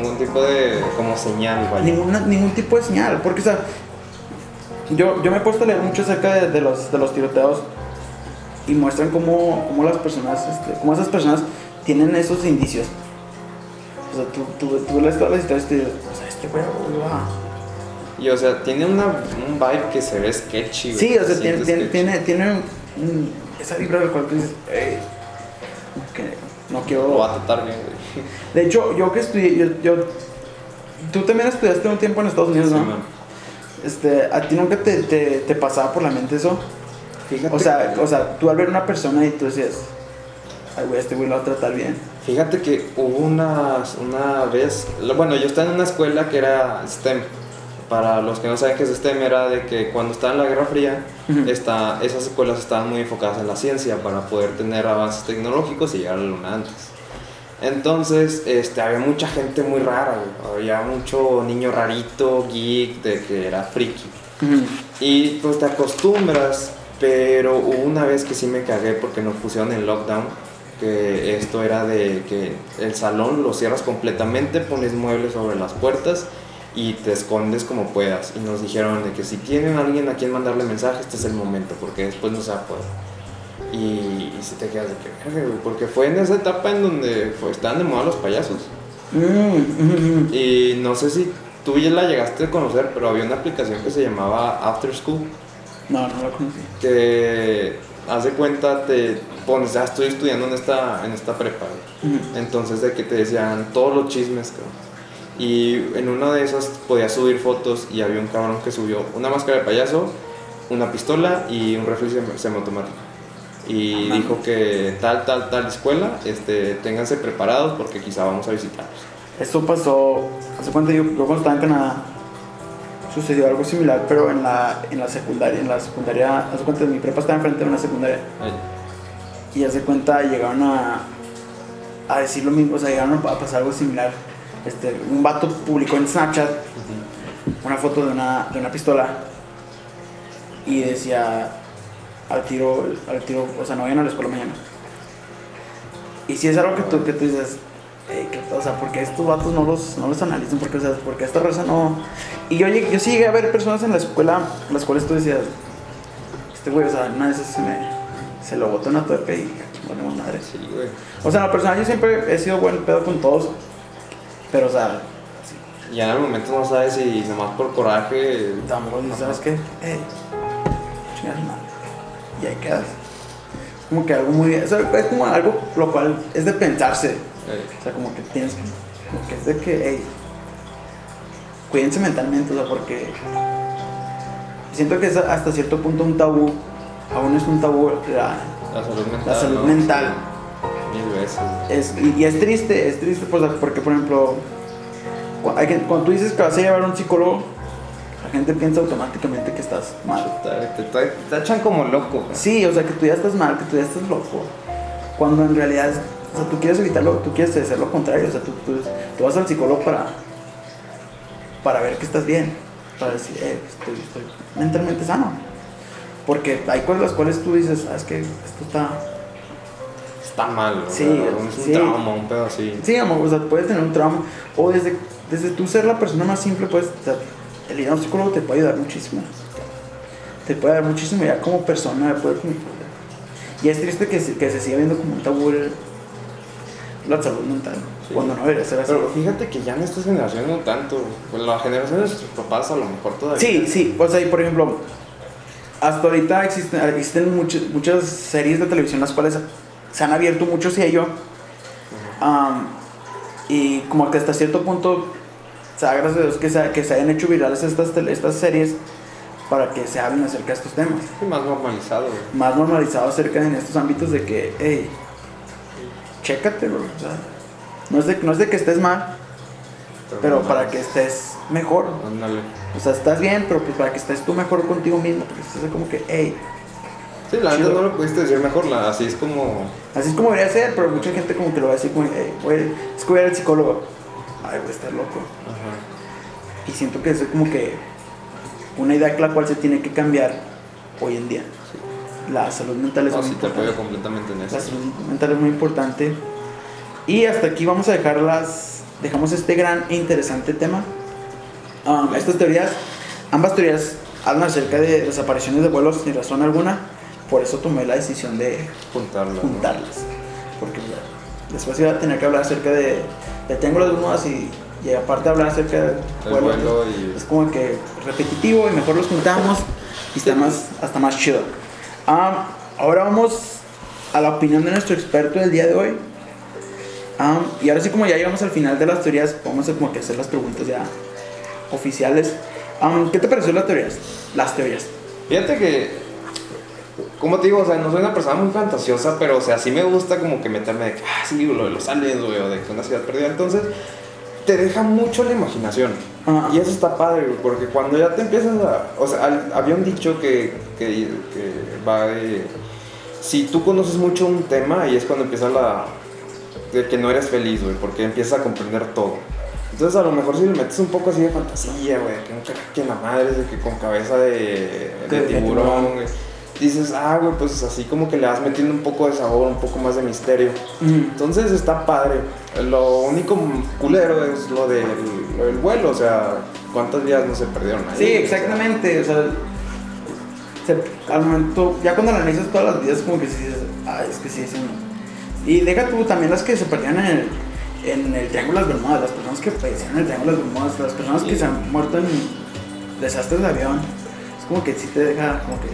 Ningún tipo de como señal, vaya. ninguna- ningún tipo de señal. Porque, o sea, yo, yo me he puesto a leer mucho acerca de, de los, de los tiroteos y muestran cómo, cómo las personas, este, cómo esas personas tienen esos indicios. O sea, tú, tú, tú lees todas las historias y te dices, o sea, este güey iba. Y o sea, tiene una, un vibe que se ve sketchy. Sí, o sea, Se tiene, tiene, tiene, esa vibra del cual tú dices, "Ey, que no quiero. Lo va a tratar bien, güey. De hecho, yo que estudié, yo, yo- tú también estudiaste un tiempo en Estados Unidos, ¿no? Sí, man. Este, ¿a ti nunca te, te, te pasaba por la mente eso? Fíjate, O sea, o sea, tú al ver una persona y tú decías, ay, güey, este güey lo va a tratar bien. fíjate que hubo una, una vez, lo- bueno, yo estaba en una escuela que era STEM. Para los que no saben qué es STEM, era de que cuando estaba en la Guerra Fría, esta- esas escuelas estaban muy enfocadas en la ciencia para poder tener avances tecnológicos y llegar a la luna antes. Entonces, este, había mucha gente muy rara, güey. Había mucho niño rarito, geek, de que era friki. Y pues te acostumbras, pero hubo una vez que sí me cagué porque nos pusieron en lockdown, que esto era de que el salón lo cierras completamente, pones muebles sobre las puertas y te escondes como puedas. Y nos dijeron de que si tienen a alguien a quien mandarle mensaje, este es el momento, porque después no se va a poder. Y, y si te quedas de que, porque fue en esa etapa en donde fue- estaban de moda los payasos. Mm. Y no sé si tú ya la llegaste a conocer, pero había una aplicación que se llamaba After School No, no lo conocí. que haz de cuenta te pones, ya estoy estudiando en esta, en esta prepa. güey". Ujú. Entonces de que te decían todos los chismes, cabrón. Y en una de esas podías subir fotos y había un cabrón que subió una máscara de payaso, una pistola y un rifle semi- semiautomático. Y dijo que tal, tal, tal escuela, este, ténganse preparados porque quizá vamos a visitarlos. Esto pasó, hace cuenta yo, yo cuando estaba en Canadá, sucedió algo similar, pero en la, en la secundaria, en la secundaria, hace cuenta mi prepa estaba enfrente de una secundaria, Ay, y hace cuenta llegaron a, a decir lo mismo, o sea, llegaron a pasar algo similar. Este, un vato publicó en Snapchat una foto de una, de una pistola y decía al tiro, al tiro, o sea, no vayan a la escuela mañana. Y si es algo que tú, que tú dices, "Ey, ¿qué- o sea, porque estos vatos no los, no los analizan, porque, o sea, porque esta raza no... Y yo, yo sí llegué a ver personas en la escuela, las cuales tú decías, este güey, o sea, una de esas se me, se lo botó una tuerca y bueno, madre. Sí, güey. O sea, en lo personal yo siempre he sido buen pedo con todos, pero, o sea, Y en el momento no sabes si nomás por coraje. Tampoco dices, ¿sabes qué? Madre. Y ahí quedas. Como que algo muy. sea, es como algo lo cual es de pensarse. eh, O sea, como que tienes que. Como que es de que, hey, cuídense mentalmente, o sea, porque. Siento que es hasta cierto punto un tabú. Aún es un tabú la, la salud mental. la salud ¿no? mental. Mil veces. Es, y, y es triste, es triste pues, porque, por ejemplo, cuando tú dices que vas a llevar a un psicólogo, la gente piensa automáticamente que estás mal. Te, te, te- te echan como loco. güey. Sí, o sea, que tú ya estás mal, que tú ya estás loco. Cuando en realidad, o sea, tú quieres evitarlo, tú quieres hacer lo contrario. O sea, tú, tú, tú vas al psicólogo para, para ver que estás bien. Para decir, eh, estoy, estoy mentalmente sano. Porque hay cosas las cuales tú dices, sabes que esto está. Está mal. Sí, O sea, es un sí. trauma, un pedo así. Sí, amor, o sea, puedes tener un trauma. O desde, desde tú ser la persona más simple, pues, o sea, el ir a un psicólogo te puede ayudar muchísimo. Te puede ayudar muchísimo ya como persona. Puede, y es triste que se, que se siga viendo como un tabú la salud mental. Sí. Cuando no debería ser así. Pero fíjate que ya en estas generaciones no tanto. Pues la generación de nuestros papás a lo mejor todavía. Sí, sí, o sea, y por ejemplo, hasta ahorita existen, existen muchas, muchas series de televisión las cuales se han abierto mucho hacia ello. Am, y como que hasta cierto punto, o sea, gracias a Dios que se, que se hayan hecho virales estas, estas series para que se hablen acerca de estos temas. Sí, más normalizado, güey. Más normalizado acerca en estos ámbitos de que, hey, chécate, bro. O sea, no es, de, no es de que estés mal, pero no para más. que estés mejor. Ándale. O sea, estás bien, pero pues para que estés tú mejor contigo mismo, porque estás como que, hey, Sí, la Chido. no lo pudiste decir mejor, la, así es como. así es como debería ser, pero mucha gente como que lo va a decir como, hey, güey, es que voy a ir al psicólogo. Ay, güey, estás loco. Ajá. Y siento que eso es como que una idea la cual se tiene que cambiar hoy en día. La salud mental es No, muy sí te importante. apoyo completamente en La eso. salud mental es muy importante. Y hasta aquí vamos a dejar las, dejamos este gran e interesante tema. Um, estas teorías, ambas teorías hablan acerca de desapariciones de vuelos sin razón alguna. Por eso tomé la decisión de Juntarla. ¿no? juntarlas. Porque después iba a tener que hablar acerca de, de triángulos Bermudas y, y aparte hablar acerca de El vuelos. vuelo y. Es como que repetitivo y mejor los juntamos y está más, hasta más chido. Ah, ahora vamos a la opinión de nuestro experto del día de hoy. Ah, y ahora sí como ya llegamos al final de las teorías, vamos a como que hacer las preguntas ya oficiales. Ah, ¿Qué te pareció las teorías? Las teorías. Fíjate que. Como te digo, o sea, no soy una persona muy fantasiosa, pero o sea, sí me gusta como que meterme de que, ah, sí, lo de los aliens, güey, o de que una ciudad perdida. Entonces, te deja mucho la imaginación. Ajá. Y eso está padre, güey, porque cuando ya te empiezas a... O sea, al- había un dicho que, que, que va de... Si tú conoces mucho un tema, y es cuando empieza la... De que no eres feliz, güey, porque empiezas a comprender todo. Entonces a lo mejor si le metes un poco así de fantasía, güey, que un que la madre, de que con cabeza de, de tiburón. güey. Dices, ah, güey, pues así como que le vas metiendo un poco de sabor, un poco más de misterio. Entonces está padre. Lo único culero es lo del, lo del vuelo, o sea, cuántas vidas no se perdieron ahí. Sí, exactamente, o sea, se- al momento, ya cuando analizas todas las vidas, como que sí dices, ah, es que sí, sí. no". Y deja tú también las que se perdieron en el, en el Triángulo de las Bermudas, las personas que fallecieron en el Triángulo de las Bermudas, las personas que Sí. se han muerto en desastres de avión, es como que sí te deja, como que.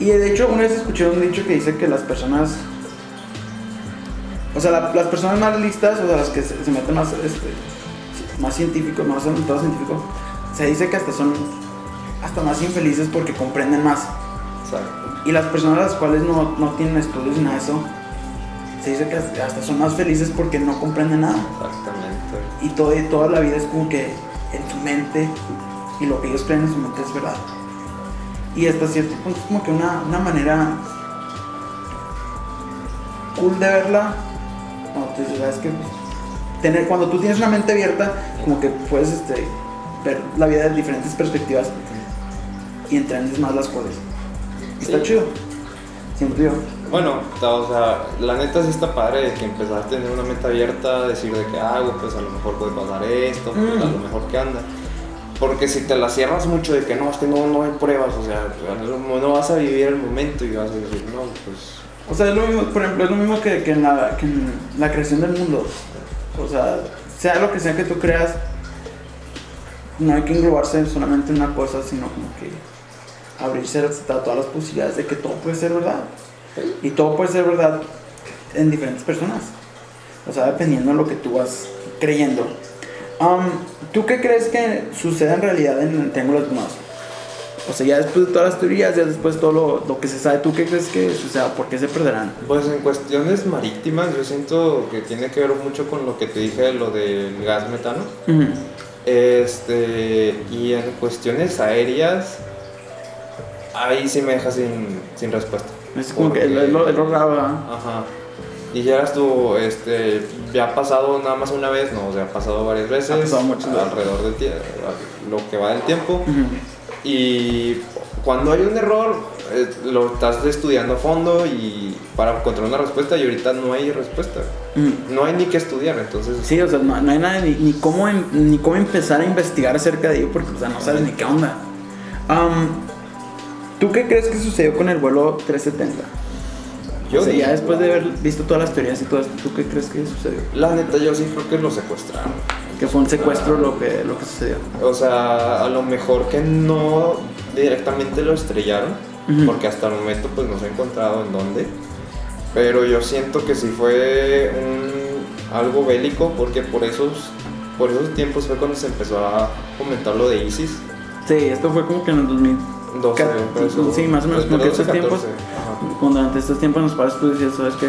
Y de hecho, una vez escuché un dicho que dice que las personas. O sea, la- las personas más listas, o sea, las que se, se meten más, este, más científicos, más orientados científicos, se dice que hasta son hasta más infelices porque comprenden más. Exacto. Y las personas las cuales no, no tienen estudios ni nada de eso, se dice que hasta son más felices porque no comprenden nada. Exactamente. Y, todo, toda la vida es como que en su mente, y lo que ellos creen en su mente es verdad. Y hasta cierto punto es como que una, una manera cool de verla. Cuando tú dices, "¿Sabes qué? Tener, cuando tú tienes una mente abierta, como que puedes este, ver la vida de diferentes perspectivas y entiendes más las cosas. Está Sí. chido. Siento yo. Bueno, o sea, la neta sí está padre de que empezar a tener una mente abierta, decir de que hago, pues a lo mejor puede pasar esto, pues, Mm. a lo mejor que anda. Porque si te la cierras mucho de que no, es que no, no hay pruebas, o sea, no, vas a vivir el momento y vas a decir, no, pues O sea, es lo mismo, por ejemplo, es lo mismo que, que que en la creación del mundo. O sea, sea lo que sea que tú creas, no hay que englobarse solamente en una cosa, sino como que abrirse a todas las posibilidades de que todo puede ser verdad. Y todo puede ser verdad en diferentes personas. O sea, dependiendo de lo que tú vas creyendo. Um, ¿Tú qué crees que sucede en realidad en el Triángulo de Bermudas? O sea, ya después de todas las teorías, ya después de todo lo, lo que se sabe, ¿tú qué crees que suceda? ¿Por qué se perderán? Pues en cuestiones marítimas yo siento que tiene que ver mucho con lo que te dije, lo del gas metano. Este, y en cuestiones aéreas, ahí sí me deja sin, sin respuesta. Es como que Porque- es lo, es lo raro, ¿verdad? Ajá. Dijeras tú, este, ya ha pasado nada más una vez, no, o sea, ha pasado varias veces. Ha pasado veces. Alrededor del tiempo, lo que va del tiempo. Y cuando hay un error, eh, lo estás estudiando a fondo y para encontrar una respuesta y ahorita no hay respuesta. No hay ni que estudiar, entonces... Sí, o sea, no, no hay nada ni, ni cómo, em- ni cómo empezar a investigar acerca de ello porque, o sea, no sabes ni qué onda. ¿Tú qué crees que sucedió con el vuelo 370? Yo o sea, ya después de haber visto todas las teorías y todo esto, ¿tú qué crees que sucedió? La neta, yo sí creo que lo secuestraron. Que fue un secuestro lo que, lo que sucedió. O sea, a lo mejor que no directamente lo estrellaron, porque hasta el momento pues no se ha encontrado en dónde. Pero yo siento que sí fue un, algo bélico, porque por esos, por esos tiempos fue cuando se empezó a comentar lo de ISIS. Sí, esto fue como que en el 2000. 12, Ca- por eso- sí, más o menos, como que 12, estos tiempos. 14, ajá. Cuando durante estos tiempos nos padres tú decías, ¿sabes qué?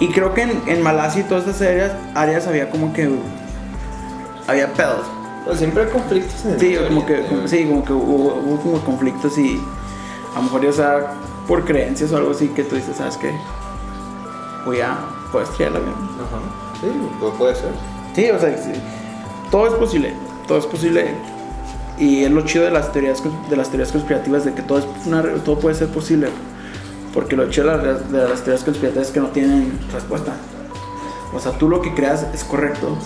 Y creo que en, en Malasia y todas estas áreas, áreas había como que. Había pedos. Pues siempre hay conflictos en el Sí, como que, como- sí, como que hubo, hubo como conflictos y a lo mejor ya sea por creencias o algo así que tú dices, ¿sabes qué? Voy a, puedo estrellar el avión. Ajá. Sí, pu- puede ser. Sí, o sea, sí, todo es posible, todo es posible. Y es lo chido de las teorías, de las teorías conspirativas, de que todo, es una todo puede ser posible. Porque lo chido de las, de las teorías conspirativas es que no tienen respuesta. O sea, tú lo que creas es correcto.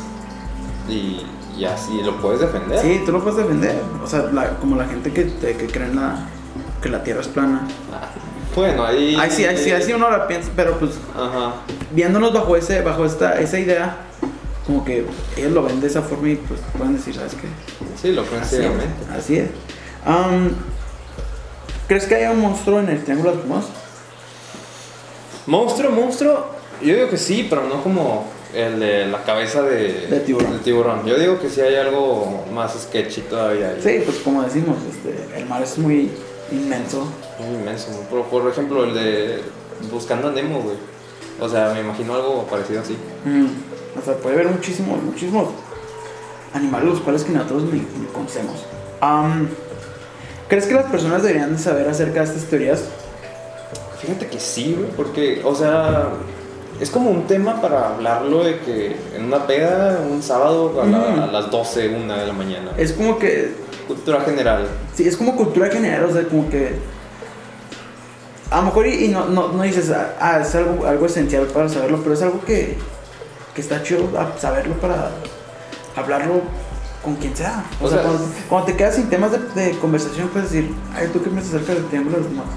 Y, y así lo puedes defender. Sí, tú lo puedes defender. O sea, la- como la gente que, te- que cree en la, que la Tierra es plana. Bueno, ahí. Ay, sí, ay, sí, así uno la piensa, pero pues Ajá. viéndonos bajo ese, bajo esta, esa idea, como que ellos lo ven de esa forma y pues pueden decir, ¿sabes qué? Sí, lo creen Así es. Así es. ¿Crees que haya un monstruo en el Triángulo de Bermudas? Monstruo, monstruo. Yo digo que sí, pero no como el de la cabeza de, De tiburón. de tiburón. Yo digo que sí hay algo más sketchy todavía. ahí. Sí, pues como decimos, este, el mar es muy inmenso. Muy inmenso. Por, por ejemplo, el de Buscando a Nemo, güey. O sea, me imagino algo parecido así. Mm, O sea, puede haber muchísimos, muchísimos animales los cuales que nosotros ni, ni conocemos. Am, ¿Crees que las personas deberían de saber acerca de estas teorías? Fíjate que sí, güey, porque, o sea, es como un tema para hablarlo de que en una peda, un sábado a, la- Mm. a las 12, una de la mañana. Es como que cultura general. Sí, es como cultura general, o sea, como que. A lo mejor y, y no, no, no dices, ah, ah, es algo, algo esencial para saberlo, pero es algo que, que está chido saberlo para hablarlo con quien sea. O, O sea, sea, cuando, cuando te quedas sin temas de, de conversación, puedes decir, ay, ¿tú qué piensas acerca del triángulo de las Bermudas?".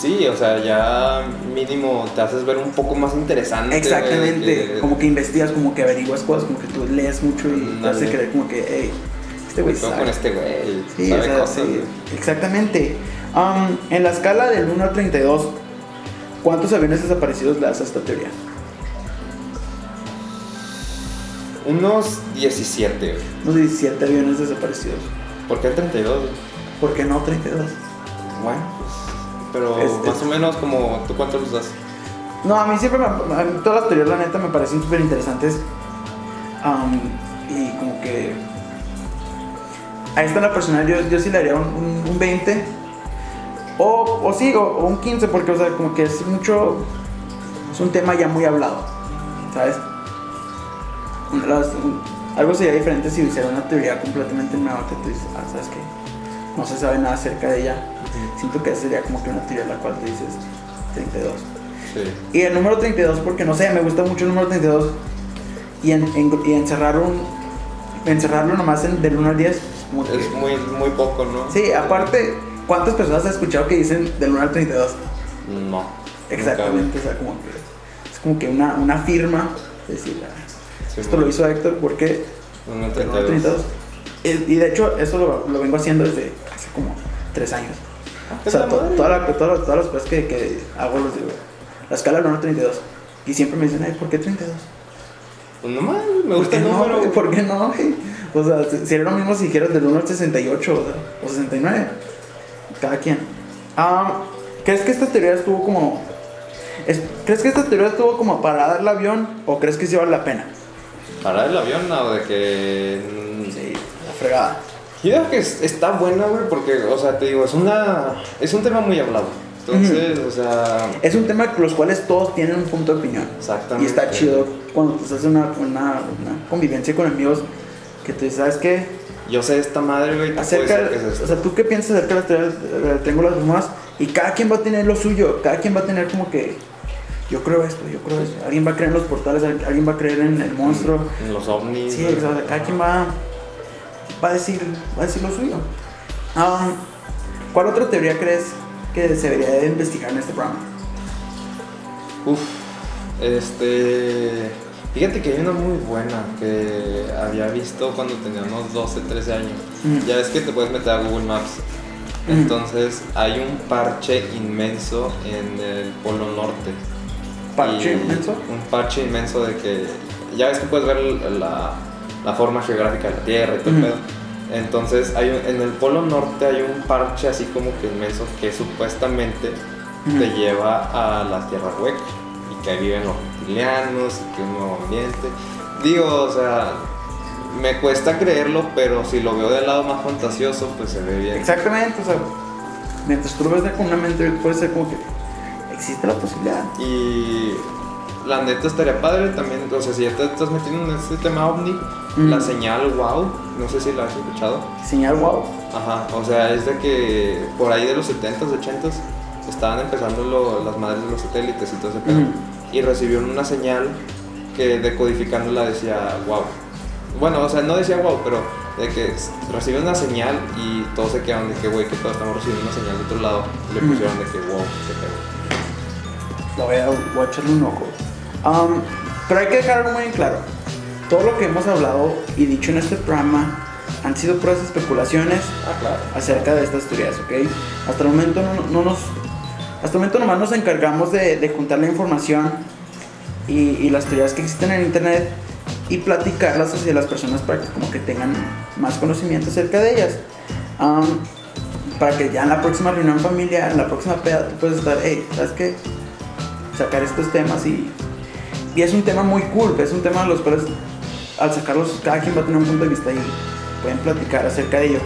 Sí, o sea, ya mínimo te haces ver un poco más interesante. Exactamente, que- como que investigas, como que averiguas cosas, como que tú lees mucho y te hace creer como que, hey, este güey sabe. con este güey. Sí, sabe o sea, cosas, sí, exactamente. Um, en la escala del 1 al 32, ¿cuántos aviones desaparecidos le das a esta teoría? Unos 17, güey. Unos 17 aviones desaparecidos. ¿Por qué 32? güey? ¿Por qué no 32? Bueno, pues. Pero Es- más es- o menos como. ¿Tú cuántos los das? No, a mí siempre, me, a mí todas las teorías, la neta, me parecen súper interesantes. Um, y como que... Ahí está la personal, yo, yo sí le haría un, un- un 20. O, o sí, o, o un 15, porque, o sea, como que es mucho... Es un tema ya muy hablado, ¿sabes? Las- algo sería diferente si hiciera una teoría completamente nueva que tú dices, ah, ¿sabes qué? No se sabe nada acerca de ella. Siento que sería como que una teoría la cual tú dices 32. Sí. Y el número 32, porque no sé, me gusta mucho el número 32. Y, en, en- y encerrar un, encerrarlo nomás en, del 1 al 10. Como que- Es muy, muy poco, ¿no? sí, aparte, ¿cuántas personas has escuchado que dicen del 1 al 32? No. Exactamente, o sea, como que es como que una, una firma. Decir, ah, Sí, esto lo muy- hizo Héctor porque Uno del 1 al 32. 32. Y, y de hecho, eso lo, lo vengo haciendo desde hace como 3 años. O sea, to- toda la- toda la- todas las cosas que, que hago los digo. La escala del 1 al 32. Y siempre me dicen, ay, ¿por qué 32? Pues nomás, me ¿Por gusta el no? número. ¿Por qué no? güey? O sea, si- sería lo mismo si dijeras del 1 al 68 o, sea, o 69. Cada quien. Ah, ¿Crees que esta teoría estuvo como... es- ¿Crees que esta teoría estuvo como para dar el avión o crees que sí vale la pena? Parar el avión, o de que. mm, Sí, la fregada. Yo creo que es- está buena, güey, porque, o sea, te digo, es una. Es un tema muy hablado. Entonces, o sea. Es un tema con los cuales todos tienen un punto de opinión. Exactamente. Y está chido cuando estás en una, una, una convivencia con amigos que dices, ¿sabes qué? Yo sé esta madre, güey, ¿qué puede Acerca, que es esto? o sea, ¿tú qué piensas acerca de las teorías de las Bermudas? Y cada quien va a tener lo suyo, cada quien va a tener como que, yo creo esto, yo creo esto. Alguien va a creer en los portales, alguien va a creer en el monstruo. En los ovnis. Sí, o sea, cada quien va, va, a decir, va a decir lo suyo. Ah, ¿Cuál otra teoría crees que se debería de investigar en este programa? Uf, este. Fíjate que hay una muy buena que había visto cuando teníamos 12, 13 años. Mm. Ya ves que te puedes meter a Google Maps. Mm. Entonces hay un parche inmenso en el Polo Norte. ¿Parche Y inmenso? Un parche inmenso de que. Ya ves que puedes ver la, la forma geográfica de la Tierra y todo el pedo. Entonces hay un- en el Polo Norte hay un parche así como que inmenso que supuestamente Ujú. te lleva a la Tierra Hueca y que ahí viven los reptilianos y que es un nuevo ambiente. Digo, o sea, me cuesta creerlo, pero si lo veo del lado más fantasioso, pues se ve bien. Exactamente, o sea, mientras tú lo ves de con una mente, puede ser como que existe la posibilidad. Y la neta estaría padre también, o sea, si ya te estás metiendo en este tema ovni, Mm. la señal wow, no sé si la has escuchado. Señal wow. Ajá, o sea, es de que por ahí de los 70s, 80s estaban empezando lo- las madres de los satélites y todo ese pedo. Y recibieron una señal que decodificándola decía wow. Bueno, o sea, no decía wow, pero de que recibe una señal y todos se quedaron de que, güey, que todos estamos recibiendo una señal de otro lado. Y le pusieron de que wow, qué pedo. Lo voy a, voy a echarle un ojo. Um, pero hay que dejar algo muy en claro. Todo lo que hemos hablado y dicho en este programa han sido puras especulaciones Ah, claro. acerca de estas teorías, ¿ok? Hasta el momento no, no nos... Hasta el momento nomás nos encargamos de, de juntar la información y, y las teorías que existen en internet y platicarlas hacia las personas para que como que tengan más conocimiento acerca de ellas. Para que ya en la próxima reunión familiar, en la próxima peda, tú puedes estar, hey, ¿sabes qué? Sacar estos temas y... Y es un tema muy cool, es un tema de los cuales al sacarlos cada quien va a tener un punto de vista y pueden platicar acerca de ello.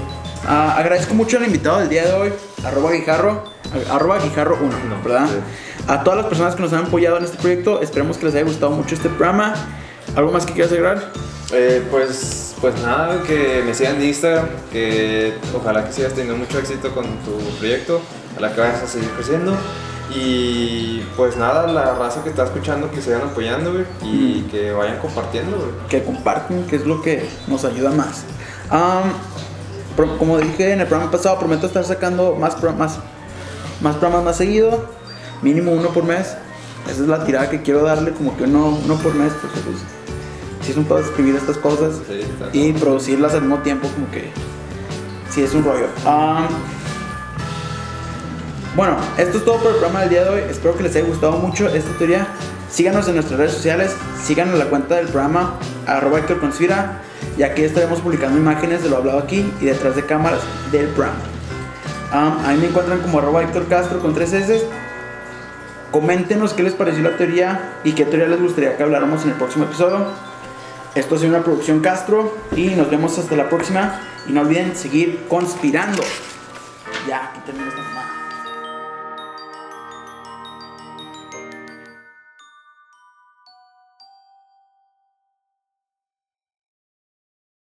Ah, agradezco mucho al invitado del día de hoy, arroba guijarro. arroba guijarro 1, ¿verdad? A todas las personas que nos han apoyado en este proyecto, esperemos que les haya gustado mucho este programa. ¿Algo más que quieras agregar? Eh, pues, pues nada, que me sigan en Instagram, que ojalá que sigas teniendo mucho éxito con tu proyecto, ojalá que vayas a seguir creciendo. Y pues nada, la raza que está escuchando, que sigan apoyando, güey, y que vayan compartiendo, güey. Que comparten, que es lo que nos ayuda más. Como dije en el programa pasado, prometo estar sacando más, pro- más, programas más seguido, mínimo uno por mes. Esa es la tirada que quiero darle, como que uno, uno por mes, porque pues, si es un pedo escribir estas cosas Sí, y producirlas al mismo tiempo, como que sí es un rollo. Bueno, esto es todo por el programa del día de hoy. Espero que les haya gustado mucho esta teoría. Síganos en nuestras redes sociales, síganos en la cuenta del programa arroba Héctor Conspira, y aquí estaremos publicando imágenes de lo hablado aquí y detrás de cámaras del programa. Ahí me encuentran como arroba Héctor Castro con tres S. Coméntenos qué les pareció la teoría y qué teoría les gustaría que habláramos en el próximo episodio. Esto ha sido una producción Castro y nos vemos hasta la próxima. Y no olviden seguir conspirando. Ya, aquí termina esta mamada.